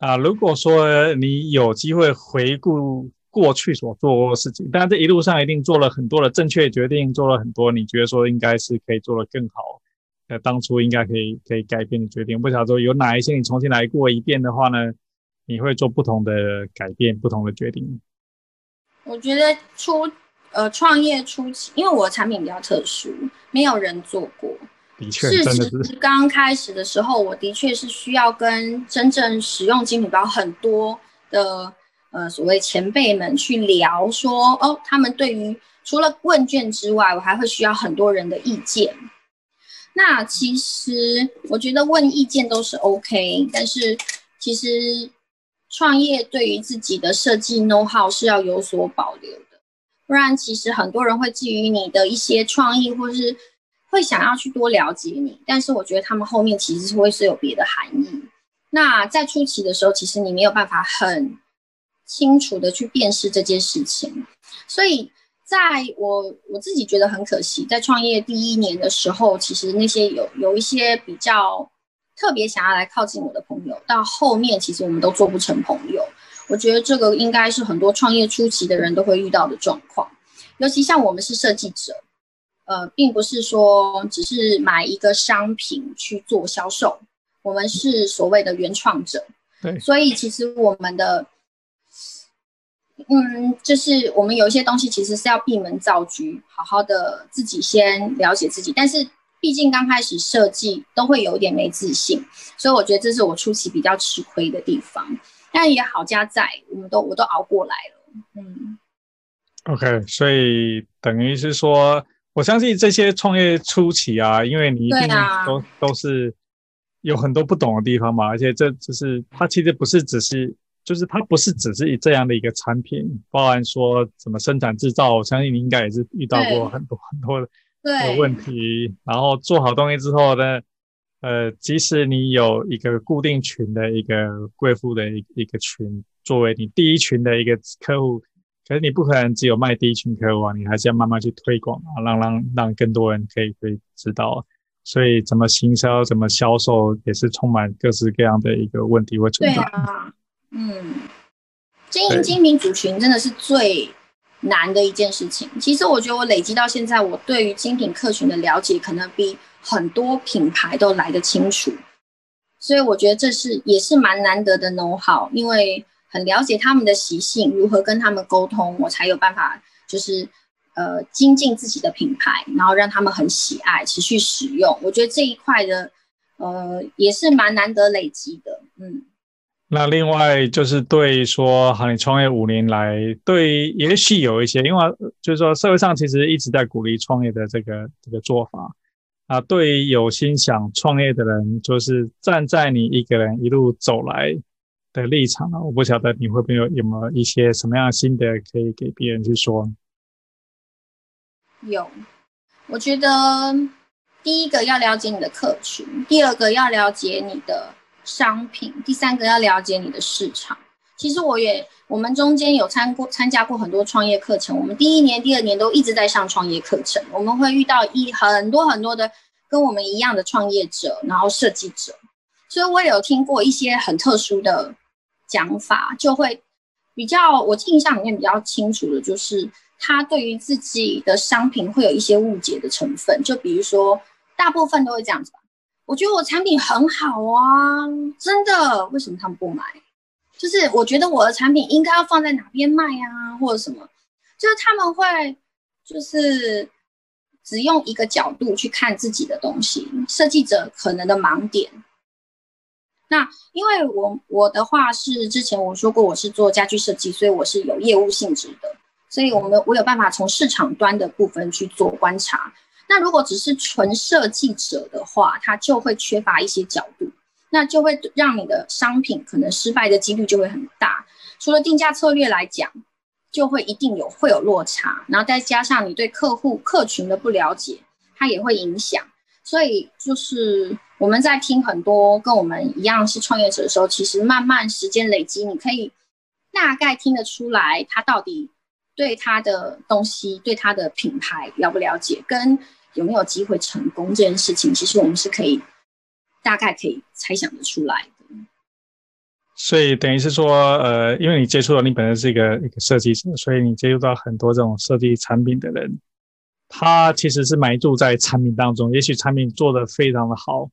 啊，如果说你有机会回顾过去所做过的事情，当然这一路上一定做了很多的正确决定，做了很多你觉得说应该是可以做得更好，呃，当初应该可以可以改变的决定。不晓得说有哪一些你重新来过一遍的话呢，你会做不同的改变，不同的决定？我觉得初呃创业初期，因为我的产品比较特殊，没有人做过。事实刚开始的时候，我的确是需要跟真正使用精品包很多的呃所谓前辈们去聊说，说哦，他们对于除了问卷之外，我还会需要很多人的意见。那其实我觉得问意见都是 OK，但是其实创业对于自己的设计 know how 是要有所保留的，不然其实很多人会基于你的一些创意或是。会想要去多了解你，但是我觉得他们后面其实是会是有别的含义。那在初期的时候，其实你没有办法很清楚的去辨识这件事情。所以，在我我自己觉得很可惜，在创业第一年的时候，其实那些有有一些比较特别想要来靠近我的朋友，到后面其实我们都做不成朋友。我觉得这个应该是很多创业初期的人都会遇到的状况，尤其像我们是设计者。呃，并不是说只是买一个商品去做销售，我们是所谓的原创者。对，所以其实我们的，嗯，就是我们有一些东西其实是要闭门造车，好好的自己先了解自己。但是毕竟刚开始设计都会有一点没自信，所以我觉得这是我初期比较吃亏的地方。但也好加在，我们都我都熬过来了。嗯，OK，所以等于是说。我相信这些创业初期啊，因为你一定都、啊、都是有很多不懂的地方嘛，而且这就是它其实不是只是就是它不是只是这样的一个产品，包含说怎么生产制造，我相信你应该也是遇到过很多很多的问题。然后做好东西之后呢，呃，即使你有一个固定群的一个贵妇的一一个群，作为你第一群的一个客户，可是你不可能只有卖第一群客户啊，你还是要慢慢去推广啊，让让让更多人可以可以知道。所以怎么行销，怎么销售，也是充满各式各样的一个问题会存在。对啊，嗯，经营精品族群真的是最难的一件事情。其实我觉得我累积到现在，我对于精品客群的了解，可能比很多品牌都来得清楚，所以我觉得这是也是蛮难得的 know how，因为很了解他们的习性，如何跟他们沟通，我才有办法就是呃精进自己的品牌，然后让他们很喜爱，持续使用。我觉得这一块的呃也是蛮难得累积的，嗯。那另外就是对说，哈，你创业五年来，对，也许有一些，因为就是说社会上其实一直在鼓励创业的这个这个做法。啊，对有心想创业的人，就是站在你一个人一路走来的立场呢，我不晓得你会不会有有没有一些什么样的心得可以给别人去说？有，我觉得第一个要了解你的客群，第二个要了解你的商品，第三个要了解你的市场。其实我也，我们中间有参过参加过很多创业课程。我们第一年、第二年都一直在上创业课程。我们会遇到一很多很多的跟我们一样的创业者，然后设计者。所以我有听过一些很特殊的讲法，就会比较我印象里面比较清楚的就是，他对于自己的商品会有一些误解的成分。就比如说，大部分都会这样子吧。我觉得我产品很好啊，真的，为什么他们不买？就是我觉得我的产品应该要放在哪边卖啊，或者什么，就是他们会就是只用一个角度去看自己的东西，设计者可能的盲点。那因为我我的话是之前我说过我是做家居设计，所以我是有业务性质的，所以我们我有办法从市场端的部分去做观察。那如果只是纯设计者的话，他就会缺乏一些角度。那就会让你的商品可能失败的几率就会很大。除了定价策略来讲，就会一定有会有落差，然后再加上你对客户客群的不了解，它也会影响。所以就是我们在听很多跟我们一样是创业者的时候，其实慢慢时间累积，你可以大概听得出来他到底对他的东西、对他的品牌了不了解，跟有没有机会成功这件事情，其实我们是可以。大概可以猜想得出来的，所以等于是说，呃，因为你接触了，你本身是一个一个设计师，所以你接触到很多这种设计产品的人，他其实是埋驻在产品当中。也许产品做得非常的好，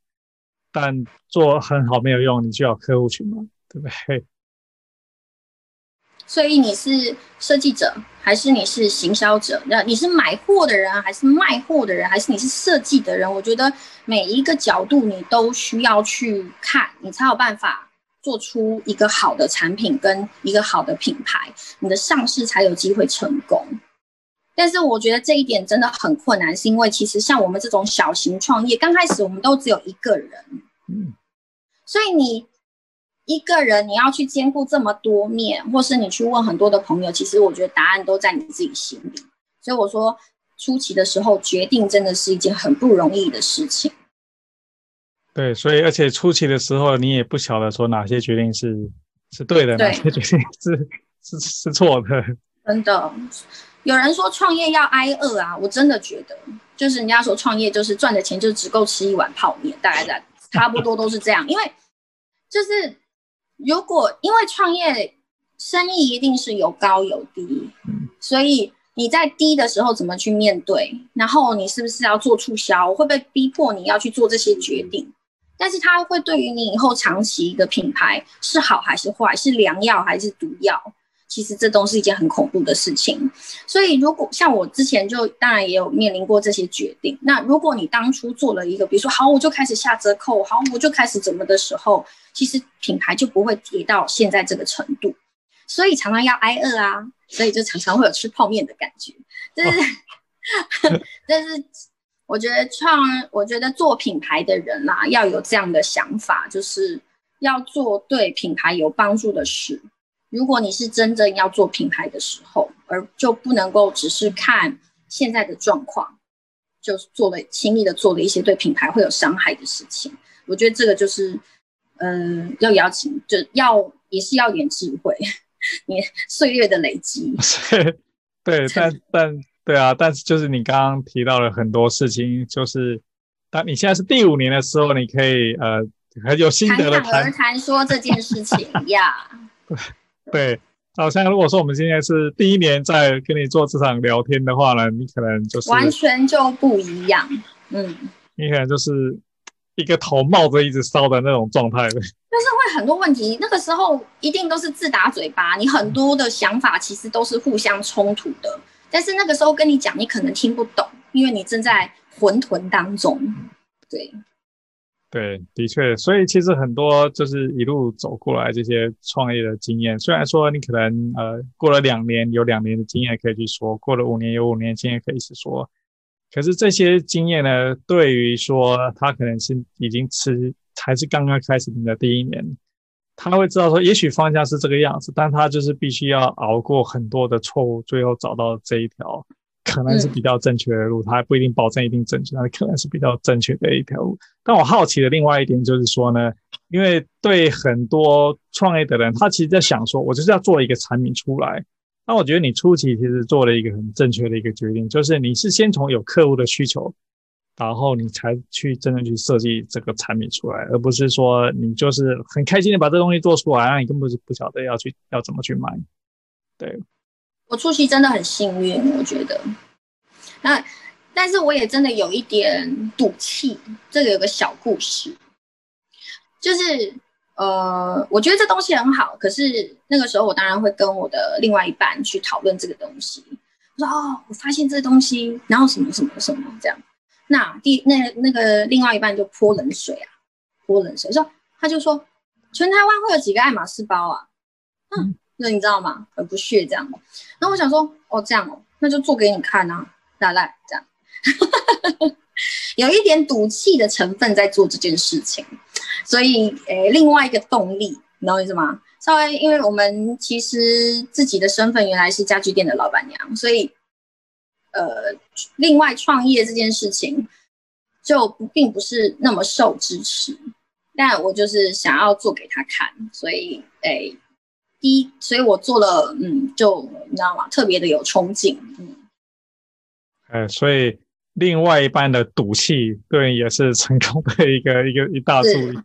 但做很好没有用，你就要客户群嘛，对不对？所以你是设计者，还是你是行销者？那你是买货的人，还是卖货的人，还是你是设计的人？我觉得每一个角度你都需要去看，你才有办法做出一个好的产品跟一个好的品牌，你的上市才有机会成功。但是我觉得这一点真的很困难，是因为其实像我们这种小型创业，刚开始我们都只有一个人，嗯，所以你。一个人你要去兼顾这么多面，或是你去问很多的朋友，其实我觉得答案都在你自己心里。所以我说，初期的时候决定真的是一件很不容易的事情。对，所以而且初期的时候，你也不晓得说哪些决定是是对的，对哪些决定是是是错的。真的，有人说创业要挨饿啊，我真的觉得，就是人家说创业就是赚的钱就只够吃一碗泡面，大概在差不多都是这样，因为就是。如果因为创业生意一定是有高有低，所以你在低的时候怎么去面对？然后你是不是要做促销？会不会逼迫你要去做这些决定？但是它会对于你以后长期一个品牌是好还是坏？是良药还是毒药？其实这都是一件很恐怖的事情，所以如果像我之前就当然也有面临过这些决定。那如果你当初做了一个，比如说好，我就开始下折扣，好，我就开始怎么的时候，其实品牌就不会跌到现在这个程度。所以常常要挨饿啊，所以就常常会有吃泡面的感觉。但是，哦、但是我觉得创，我觉得做品牌的人啦、啊，要有这样的想法，就是要做对品牌有帮助的事。如果你是真正要做品牌的时候，而就不能够只是看现在的状况，就做了轻易的做了一些对品牌会有伤害的事情。我觉得这个就是，嗯、呃，要邀请，就要也是要点智慧，你岁月的累积。对，但 但对啊，但是就是你刚刚提到了很多事情，就是当你现在是第五年的时候，你可以呃很有心得的谈而谈说这件事情 呀。对，好像如果说我们今天是第一年在跟你做这场聊天的话呢，你可能就是完全就不一样。嗯，你可能就是一个头冒着一直烧的那种状态的，就是会很多问题。那个时候一定都是自打嘴巴，你很多的想法其实都是互相冲突的。但是那个时候跟你讲，你可能听不懂，因为你正在混沌当中。对，对，的确，所以其实很多就是一路走过来这些创业的经验，虽然说你可能呃过了两年有两年的经验可以去说，过了五年有五年经验可以去说，可是这些经验呢，对于说他可能是已经吃还是刚刚开始你的第一年。他会知道说，也许方向是这个样子，但他就是必须要熬过很多的错误，最后找到这一条可能是比较正确的路。他还不一定保证一定正确，但可能是比较正确的一条路。但我好奇的另外一点就是说呢，因为对很多创业的人，他其实在想说，我就是要做一个产品出来。那我觉得你初期其实做了一个很正确的一个决定，就是你是先从有客户的需求。然后你才去真正去设计这个产品出来，而不是说你就是很开心的把这东西做出来，然后你根本就不晓得要去要怎么去卖。对，我初期真的很幸运，我觉得。那但是我也真的有一点赌气。这个有个小故事，就是呃，我觉得这东西很好，可是那个时候我当然会跟我的另外一半去讨论这个东西。我说哦，我发现这东西，然后什么什么什么这样。那第那那个另外一半就泼冷水啊，泼冷水说，他就说，全台湾会有几个爱马仕包啊？嗯，那你知道吗？很不屑这样。那我想说，哦这样哦，那就做给你看啊，来来这样，有一点赌气的成分在做这件事情，所以诶，另外一个动力，你知道我意思吗？稍微因为我们其实自己的身份原来是家具店的老板娘，所以。呃，另外创业这件事情就不并不是那么受支持，但我就是想要做给他看，所以诶，第一，所以我做了，嗯，就你知道吗？特别的有冲劲，嗯，呃，所以另外一半的赌气，对，也是成功的一个一个一大助力，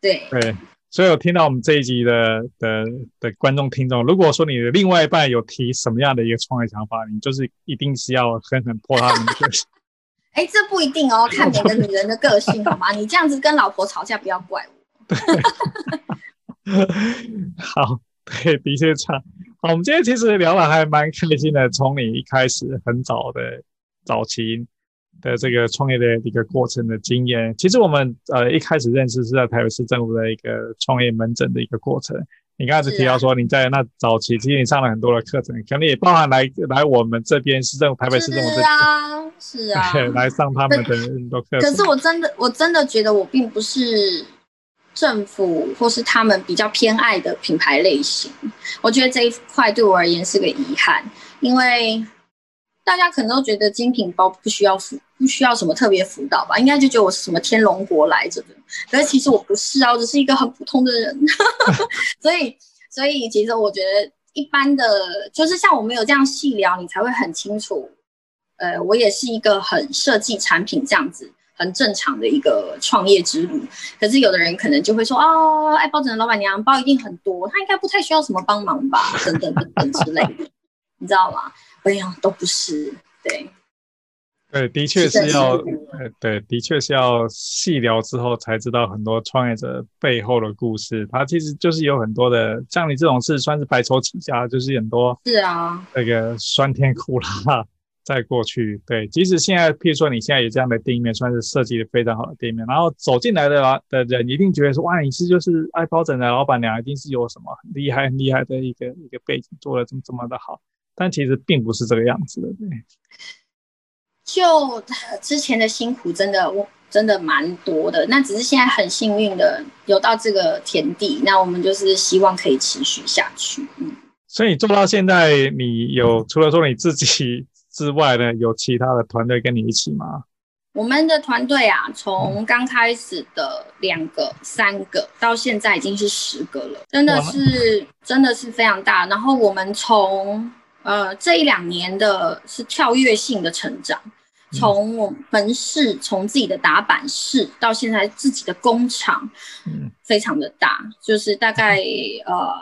对对。所以，我听到我们这一集的的的观众听众，如果说你的另外一半有提什么样的一个创业想法，你就是一定是要狠狠泼他们的个性。哎，这不一定哦，看每个女人的个性好吗？你这样子跟老婆吵架，不要怪我。好，对，的确差。好，我们今天其实聊了还蛮开心的，从你一开始很早的早期。的这个创业的一个过程的经验，其实我们呃一开始认识是在台北市政府的一个创业门诊的一个过程。你刚才提到说你在那早期，其实你上了很多的课程，可能也包含来来我们这边市政府台北市政府这边，是啊，是啊，对，来上他们的很多课程。可是我真的我真的觉得我并不是政府或是他们比较偏爱的品牌类型，我觉得这一块对我而言是个遗憾，因为。大家可能都觉得精品包不需要辅，不需要什么特别辅导吧？应该就觉得我是什么天龙国来着的。可是其实我不是啊，我只是一个很普通的人。所以，所以其实我觉得一般的，就是像我们有这样细聊，你才会很清楚。呃，我也是一个很设计产品这样子，很正常的一个创业之路。可是有的人可能就会说，哦，爱包枕的老板娘包一定很多，她应该不太需要什么帮忙吧？等等等等之类的，你知道吗？哎呀，都不是，对，对，的确是要，呃，对，的确是要细聊之后才知道很多创业者背后的故事。他其实就是有很多的，像你这种是算是白手起家，就是很多是啊，那个酸甜苦辣在过去。对，即使现在，譬如说你现在有这样的店面，算是设计的非常好的店面，然后走进来的的人一定觉得说，哇，你是就是爱包枕的老板娘，一定是有什么很厉害很厉害的一个一个背景，做的这么这么的好。但其实并不是这个样子的，对。就之前的辛苦，真的，我真的蛮多的。那只是现在很幸运的有到这个田地，那我们就是希望可以持续下去。嗯，所以做到现在，你有除了说你自己之外呢，有其他的团队跟你一起吗？我们的团队啊，从刚开始的两个、三个，到现在已经是十个了，真的是真的是非常大。然后我们从呃这一两年的是跳跃性的成长，从我们门市，从自己的打板室到现在自己的工厂，嗯，非常的大，就是大概 呃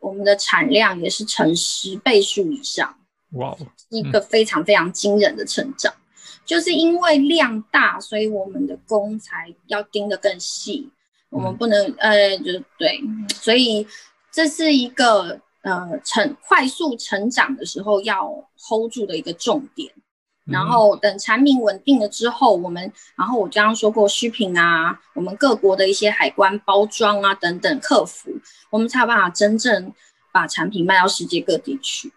我们的产量也是成十倍数以上，哇，是一个非常非常惊人的成长。就是因为量大，所以我们的工才要盯得更细。我们不能，呃，就对，所以这是一个呃成快速成长的时候要 hold 住的一个重点。然后等产品稳定了之后，我们，然后我刚刚说过，shipping 啊，我们各国的一些海关包装啊等等客服，我们才有办法真正把产品卖到世界各地去。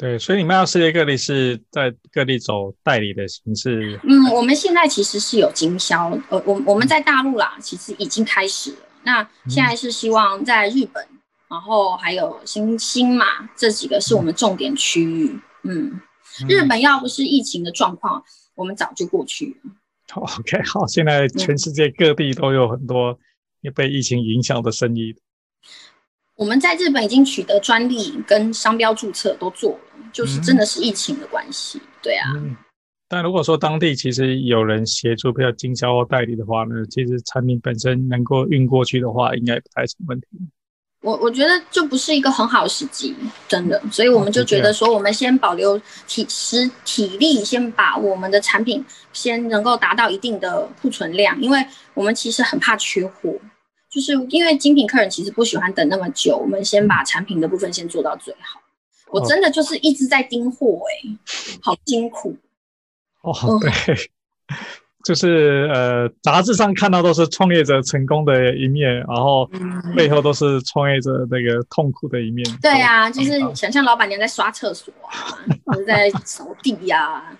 对，所以你们要世界各地是在各地走代理的形式。嗯，我们现在其实是有经销，呃，我我们在大陆啦，其实已经开始了。那现在是希望在日本，嗯、然后还有新新马这几个是我们重点区域。嗯，嗯日本要不是疫情的状况，我们早就过去了。OK，好，现在全世界各地都有很多也被疫情影响的生意。我们在日本已经取得专利跟商标注册都做了，就是真的是疫情的关系，嗯、对啊、嗯。但如果说当地其实有人协助，比较经销或代理的话呢，其实产品本身能够运过去的话，应该不太成问题。我我觉得就不是一个很好的时机，真的，所以我们就觉得说，我们先保留体实体力，先把我们的产品先能够达到一定的库存量，因为我们其实很怕缺货。就是因为精品客人其实不喜欢等那么久，我们先把产品的部分先做到最好。我真的就是一直在盯货，哎，好辛苦。哦，对，就是呃，杂志上看到都是创业者成功的一面，然后背后都是创业者那个痛苦的一面。对啊，就是想象老板娘在刷厕所啊，或者在扫地呀，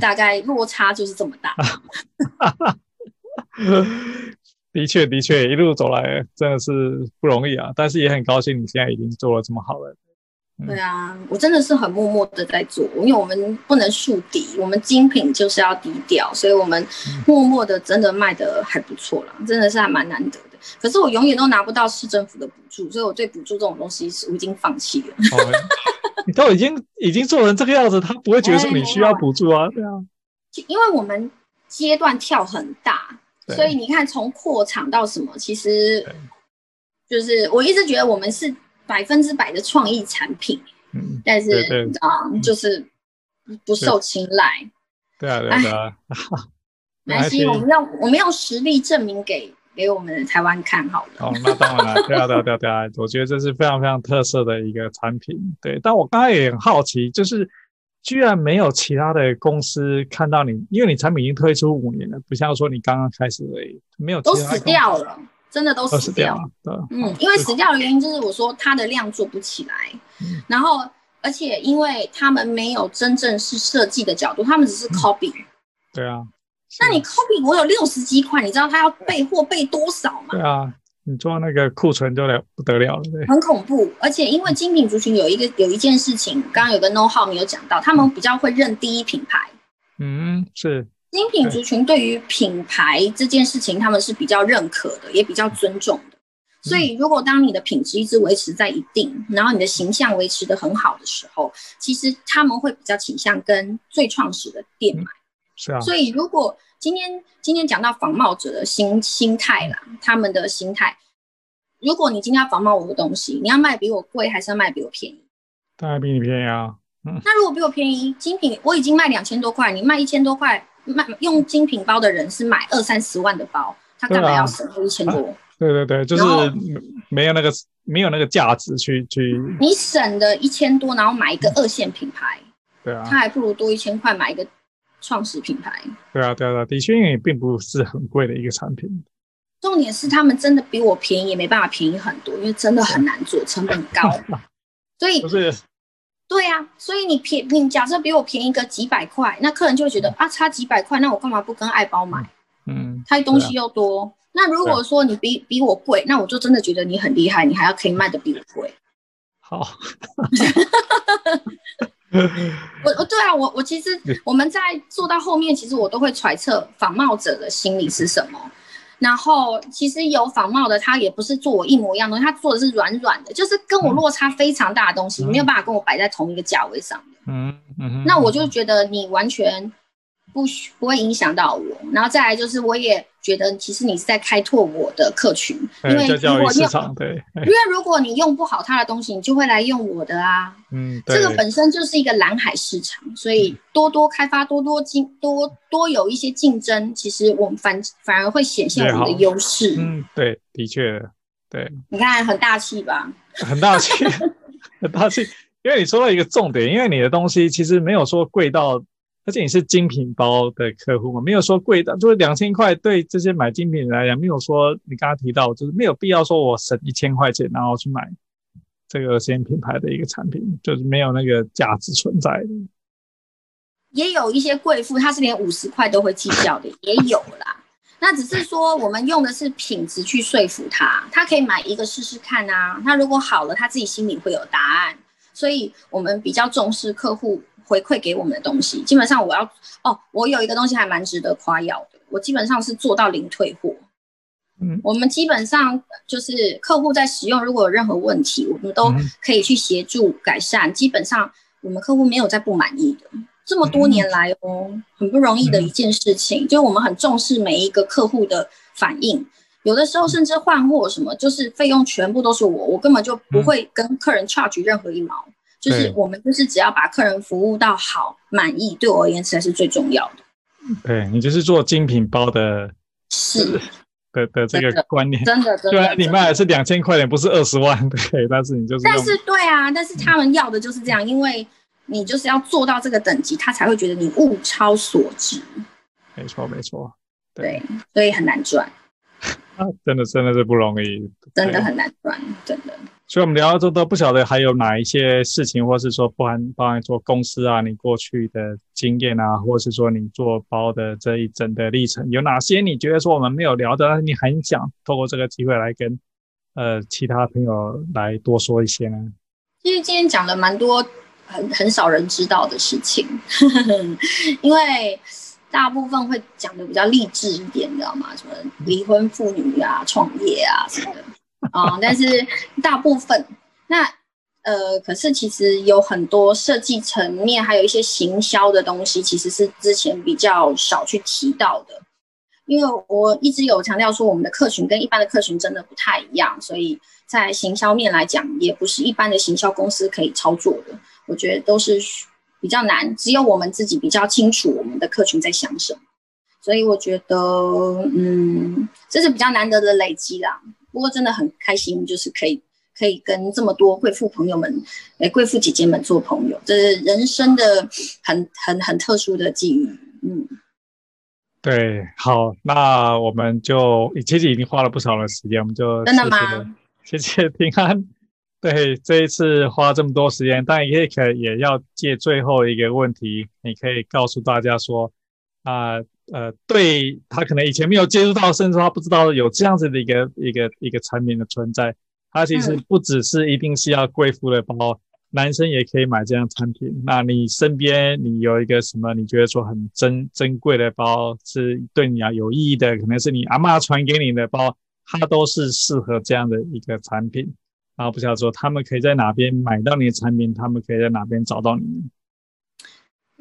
大概落差就是这么大。的确，的确，一路走来真的是不容易啊！但是也很高兴你现在已经做了这么好了。嗯、对啊，我真的是很默默的在做，因为我们不能树敌，我们精品就是要低调，所以我们默默的真的卖的还不错了，真的是还蛮难得的。可是我永远都拿不到市政府的补助，所以我对补助这种东西我已经放弃了。哦、你都已经已经做成这个样子，他不会觉得说你需要补助啊？对啊，因为我们阶段跳很大。所以你看，从扩厂到什么，其实就是我一直觉得我们是百分之百的创意产品，嗯，但是你知道，就是不受青睐。对啊，对啊。没关系，我们要我们用实力证明给给我们的台湾看好了。哦，那当然了，对啊，对啊，对啊，对啊，我觉得这是非常非常特色的一个产品。对，但我刚才也很好奇，就是。居然没有其他的公司看到你，因为你产品已经推出五年了，不像说你刚刚开始而已，没有都死掉了，真的都死掉了。对，嗯，因为死掉的原因就是我说它的量做不起来，嗯、然后而且因为他们没有真正是设计的角度，他们只是 copy。嗯、对啊，那你 copy 我有六十几款，你知道他要备货备多少吗？对啊。你做那个库存就了不得了了，对，很恐怖。而且因为精品族群有一个有一件事情，刚刚有个 know how 没有讲到，他们比较会认第一品牌。嗯，是。精品族群对于品牌这件事情，他们是比较认可的，也比较尊重的。所以如果当你的品质一直维持在一定，然后你的形象维持的很好的时候，其实他们会比较倾向跟最创始的店买。是啊。所以如果今天今天讲到仿冒者的心心态啦，他们的心态。如果你今天要仿冒我的东西，你要卖比我贵还是要卖比我便宜？当然比你便宜啊。嗯。那如果比我便宜，精品我已经卖两千多块，你卖一千多块，卖用精品包的人是买二三十万的包，他干嘛要省一千多？啊？对对对，就是没有那个没有那个价值去去。你省的一千多，然后买一个二线品牌，对啊，他还不如多一千块买一个。创始品牌，对啊，对啊，的确，因为并不是很贵的一个产品。重点是他们真的比我便宜，也没办法便宜很多，因为真的很难做，成本高。所以对啊，所以你便你假设比我便宜个几百块，那客人就会觉得、嗯、啊，差几百块，那我干嘛不跟爱包买？嗯，他东西又多。啊、那如果说你比比我贵，那我就真的觉得你很厉害，你还要可以卖的比我贵。好。我我对啊，我我其实我们在做到后面，其实我都会揣测仿冒者的心理是什么。然后其实有仿冒的，他也不是做我一模一样的东西，他做的是软软的，就是跟我落差非常大的东西，嗯、没有办法跟我摆在同一个价位上嗯嗯。那我就觉得你完全。不不会影响到我，然后再来就是，我也觉得其实你是在开拓我的客群，因为如果市场对，因为如果你用不好他的东西，你就会来用我的啊。嗯，这个本身就是一个蓝海市场，所以多多开发，多多竞，多多有一些竞争，其实我们反反而会显现我们的优势。嗯，对，的确，对。你看很大气吧？很大气，很大气。因为你说到一个重点，因为你的东西其实没有说贵到。而且你是精品包的客户嘛，没有说贵的，就是两千块对这些买精品来讲，没有说你刚刚提到，就是没有必要说我省一千块钱然后去买这个先品牌的一个产品，就是没有那个价值存在的。也有一些贵妇，她是连五十块都会计较的，也有啦。那只是说我们用的是品质去说服她，她可以买一个试试看啊。她如果好了，她自己心里会有答案。所以我们比较重视客户。回馈给我们的东西，基本上我要哦，我有一个东西还蛮值得夸耀的，我基本上是做到零退货。嗯，我们基本上就是客户在使用，如果有任何问题，我们都可以去协助改善。嗯、基本上我们客户没有再不满意的，这么多年来哦，嗯、很不容易的一件事情，嗯、就是我们很重视每一个客户的反应，有的时候甚至换货什么，就是费用全部都是我，我根本就不会跟客人 charge 任何一毛。就是我们就是只要把客人服务到好满意，对我而言才是最重要的。对，你就是做精品包的，是的的这个观念，真的真的。虽然你卖的是两千块钱，不是二十万，对，但是你就是。但是对啊，但是他们要的就是这样，因为你就是要做到这个等级，他才会觉得你物超所值。没错没错，对，所以很难赚。啊，真的真的是不容易，真的很难赚，真的。所以，我们聊到这都不晓得还有哪一些事情，或是说包含包含做公司啊，你过去的经验啊，或是说你做包的这一整的历程，有哪些你觉得说我们没有聊的，你很想透过这个机会来跟呃其他朋友来多说一些呢？其实今天讲了蛮多很很少人知道的事情，因为大部分会讲的比较励志一点，你知道吗？什么离婚妇女啊、创业啊什么的。啊、但是大部分那呃，可是其实有很多设计层面，还有一些行销的东西，其实是之前比较少去提到的。因为我一直有强调说，我们的客群跟一般的客群真的不太一样，所以在行销面来讲，也不是一般的行销公司可以操作的。我觉得都是比较难，只有我们自己比较清楚我们的客群在想什么。所以我觉得，嗯，这是比较难得的累积啦。不过真的很开心，就是可以可以跟这么多贵妇朋友们、诶贵妇姐姐们做朋友，这是人生的很很很特殊的际遇。嗯，对，好，那我们就其实已经花了不少的时间，我们就真的吗？谢谢平安。对，这一次花这么多时间，但也可以也要借最后一个问题，你可以告诉大家说啊。呃，对他可能以前没有接触到，甚至他不知道有这样子的一个一个一个产品的存在。它其实不只是一定是要贵妇的包，男生也可以买这样产品。那你身边你有一个什么你觉得说很珍珍贵的包，是对你啊有意义的，可能是你阿嬷传给你的包，它都是适合这样的一个产品。然后不晓得说他们可以在哪边买到你的产品，他们可以在哪边找到你。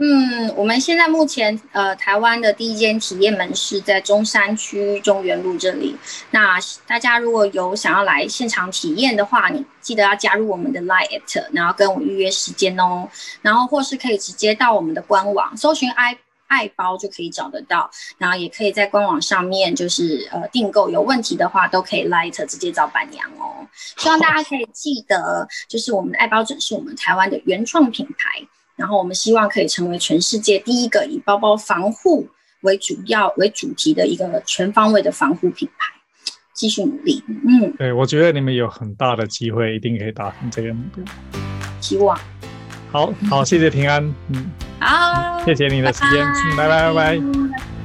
嗯，我们现在目前呃，台湾的第一间体验门市在中山区中原路这里。那大家如果有想要来现场体验的话，你记得要加入我们的 Line，然后跟我预约时间哦。然后或是可以直接到我们的官网搜寻爱爱包就可以找得到。然后也可以在官网上面就是呃订购，有问题的话都可以 Line 直接找板娘哦。希望大家可以记得，就是我们的爱包枕是我们台湾的原创品牌。然后我们希望可以成为全世界第一个以包包防护为主要为主题的一个全方位的防护品牌，继续努力。嗯，对，我觉得你们有很大的机会，一定可以达成这个目标。希望。好好，谢谢平安。嗯，好，谢谢你的时间。拜拜，拜拜。拜拜。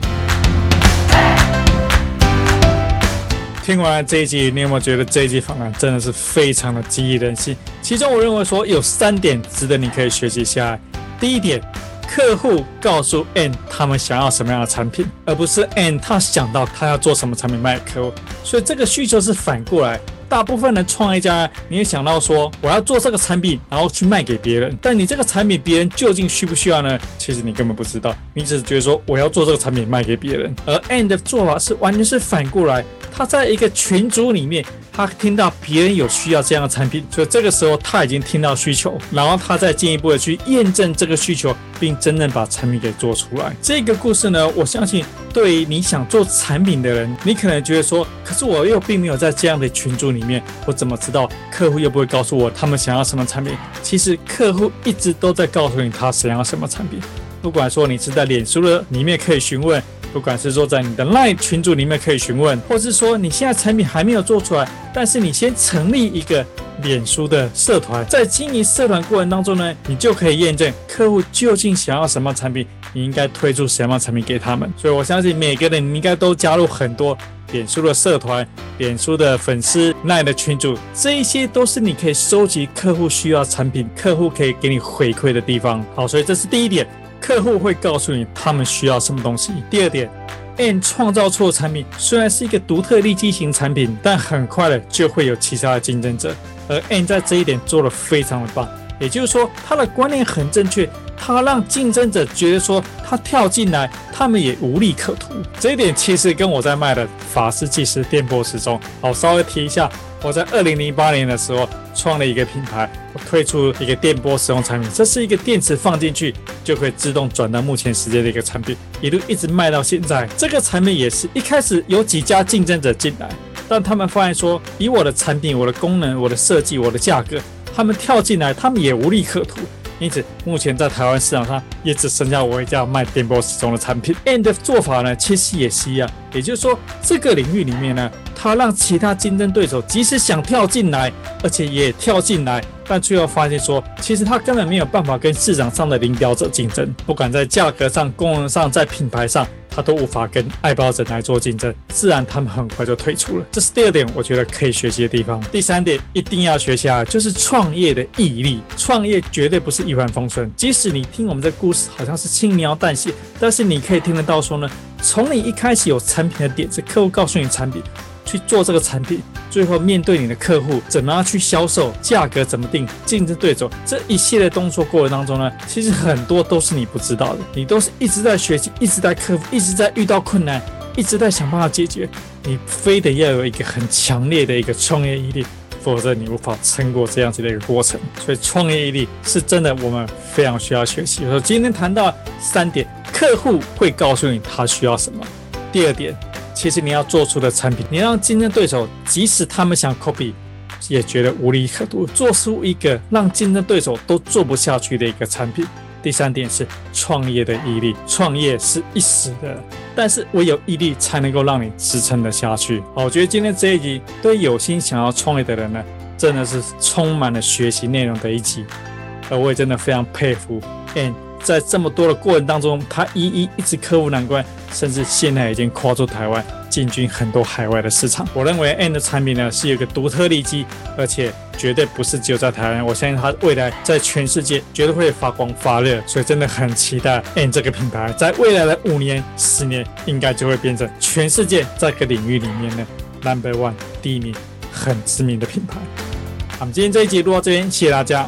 听完这一集，你有没有觉得这一集访谈真的是非常的激励人心？其中我认为说有三点值得你可以学习下来。第一点，客户告诉 N 他们想要什么样的产品，而不是 N 他想到他要做什么产品卖给客户，所以这个需求是反过来。大部分的创业家，你也想到说我要做这个产品，然后去卖给别人。但你这个产品别人究竟需不需要呢？其实你根本不知道，你只是觉得说我要做这个产品卖给别人。而 Ann 的做法是完全是反过来，他在一个群组里面，他听到别人有需要这样的产品，所以这个时候他已经听到需求，然后他再进一步的去验证这个需求，并真正把产品给做出来。这个故事呢，我相信对于你想做产品的人，你可能觉得说，可是我又并没有在这样的群组里面，我怎么知道客户又不会告诉我他们想要什么产品？其实客户一直都在告诉你他想要什么产品，不管说你是在脸书的里面可以询问。不管是说在你的 LINE 群组里面可以询问，或是说你现在产品还没有做出来，但是你先成立一个脸书的社团，在经营社团过程当中呢，你就可以验证客户究竟想要什么产品，你应该推出什么产品给他们。所以我相信每个人你应该都加入很多脸书的社团、脸书的粉丝奈的群组，这一些都是你可以收集客户需要产品、客户可以给你回馈的地方。好，所以这是第一点。客户会告诉你他们需要什么东西。第二点，N 创造出的产品虽然是一个独特利基型产品，但很快的就会有其他的竞争者。而 N 在这一点做得非常的棒，也就是说他的观念很正确，他让竞争者觉得说他跳进来，他们也无利可图。这一点其实跟我在卖的法师计时电波时钟，好，稍微提一下。我在二零零八年的时候创了一个品牌，我推出一个电波时钟产品，这是一个电池放进去就可以自动转到目前时间的一个产品，一路一直卖到现在。这个产品也是一开始有几家竞争者进来，但他们发现说，以我的产品、我的功能、我的设计、我的价格，他们跳进来，他们也无利可图。因此，目前在台湾市场上也只剩下我一家卖电波时钟的产品。And 的做法呢，其实也是一样，也就是说，这个领域里面呢，他让其他竞争对手即使想跳进来，而且也跳进来，但最后发现说，其实他根本没有办法跟市场上的领导者竞争，不管在价格上、功能上、在品牌上。他都无法跟爱包者来做竞争，自然他们很快就退出了。这是第二点，我觉得可以学习的地方。第三点，一定要学习啊，就是创业的毅力。创业绝对不是一帆风顺，即使你听我们这故事好像是轻描淡写，但是你可以听得到说呢，从你一开始有产品的点子，客户告诉你产品。去做这个产品，最后面对你的客户，怎么样去销售，价格怎么定，竞争对手这一系列动作过程当中呢，其实很多都是你不知道的，你都是一直在学习，一直在克服，一直在遇到困难，一直在想办法解决。你非得要有一个很强烈的一个创业毅力，否则你无法撑过这样子的一个过程。所以创业毅力是真的，我们非常需要学习。所以今天谈到三点，客户会告诉你他需要什么。第二点。其实你要做出的产品，你让竞争对手即使他们想 copy，也觉得无利可图，做出一个让竞争对手都做不下去的一个产品。第三点是创业的毅力，创业是一时的，但是唯有毅力才能够让你支撑得下去。好，我觉得今天这一集对有心想要创业的人呢，真的是充满了学习内容的一集，而我也真的非常佩服 Ann。在这么多的过程当中，他一一一直克服难关，甚至现在已经跨出台湾，进军很多海外的市场。我认为 N 的产品呢是有个独特利基，而且绝对不是只有在台湾，我相信它未来在全世界绝对会发光发热。所以真的很期待 N 这个品牌在未来的五年、十年，应该就会变成全世界这个领域里面的 Number One 第一名，很知名的品牌。好，我们今天这一集录到这边，谢谢大家。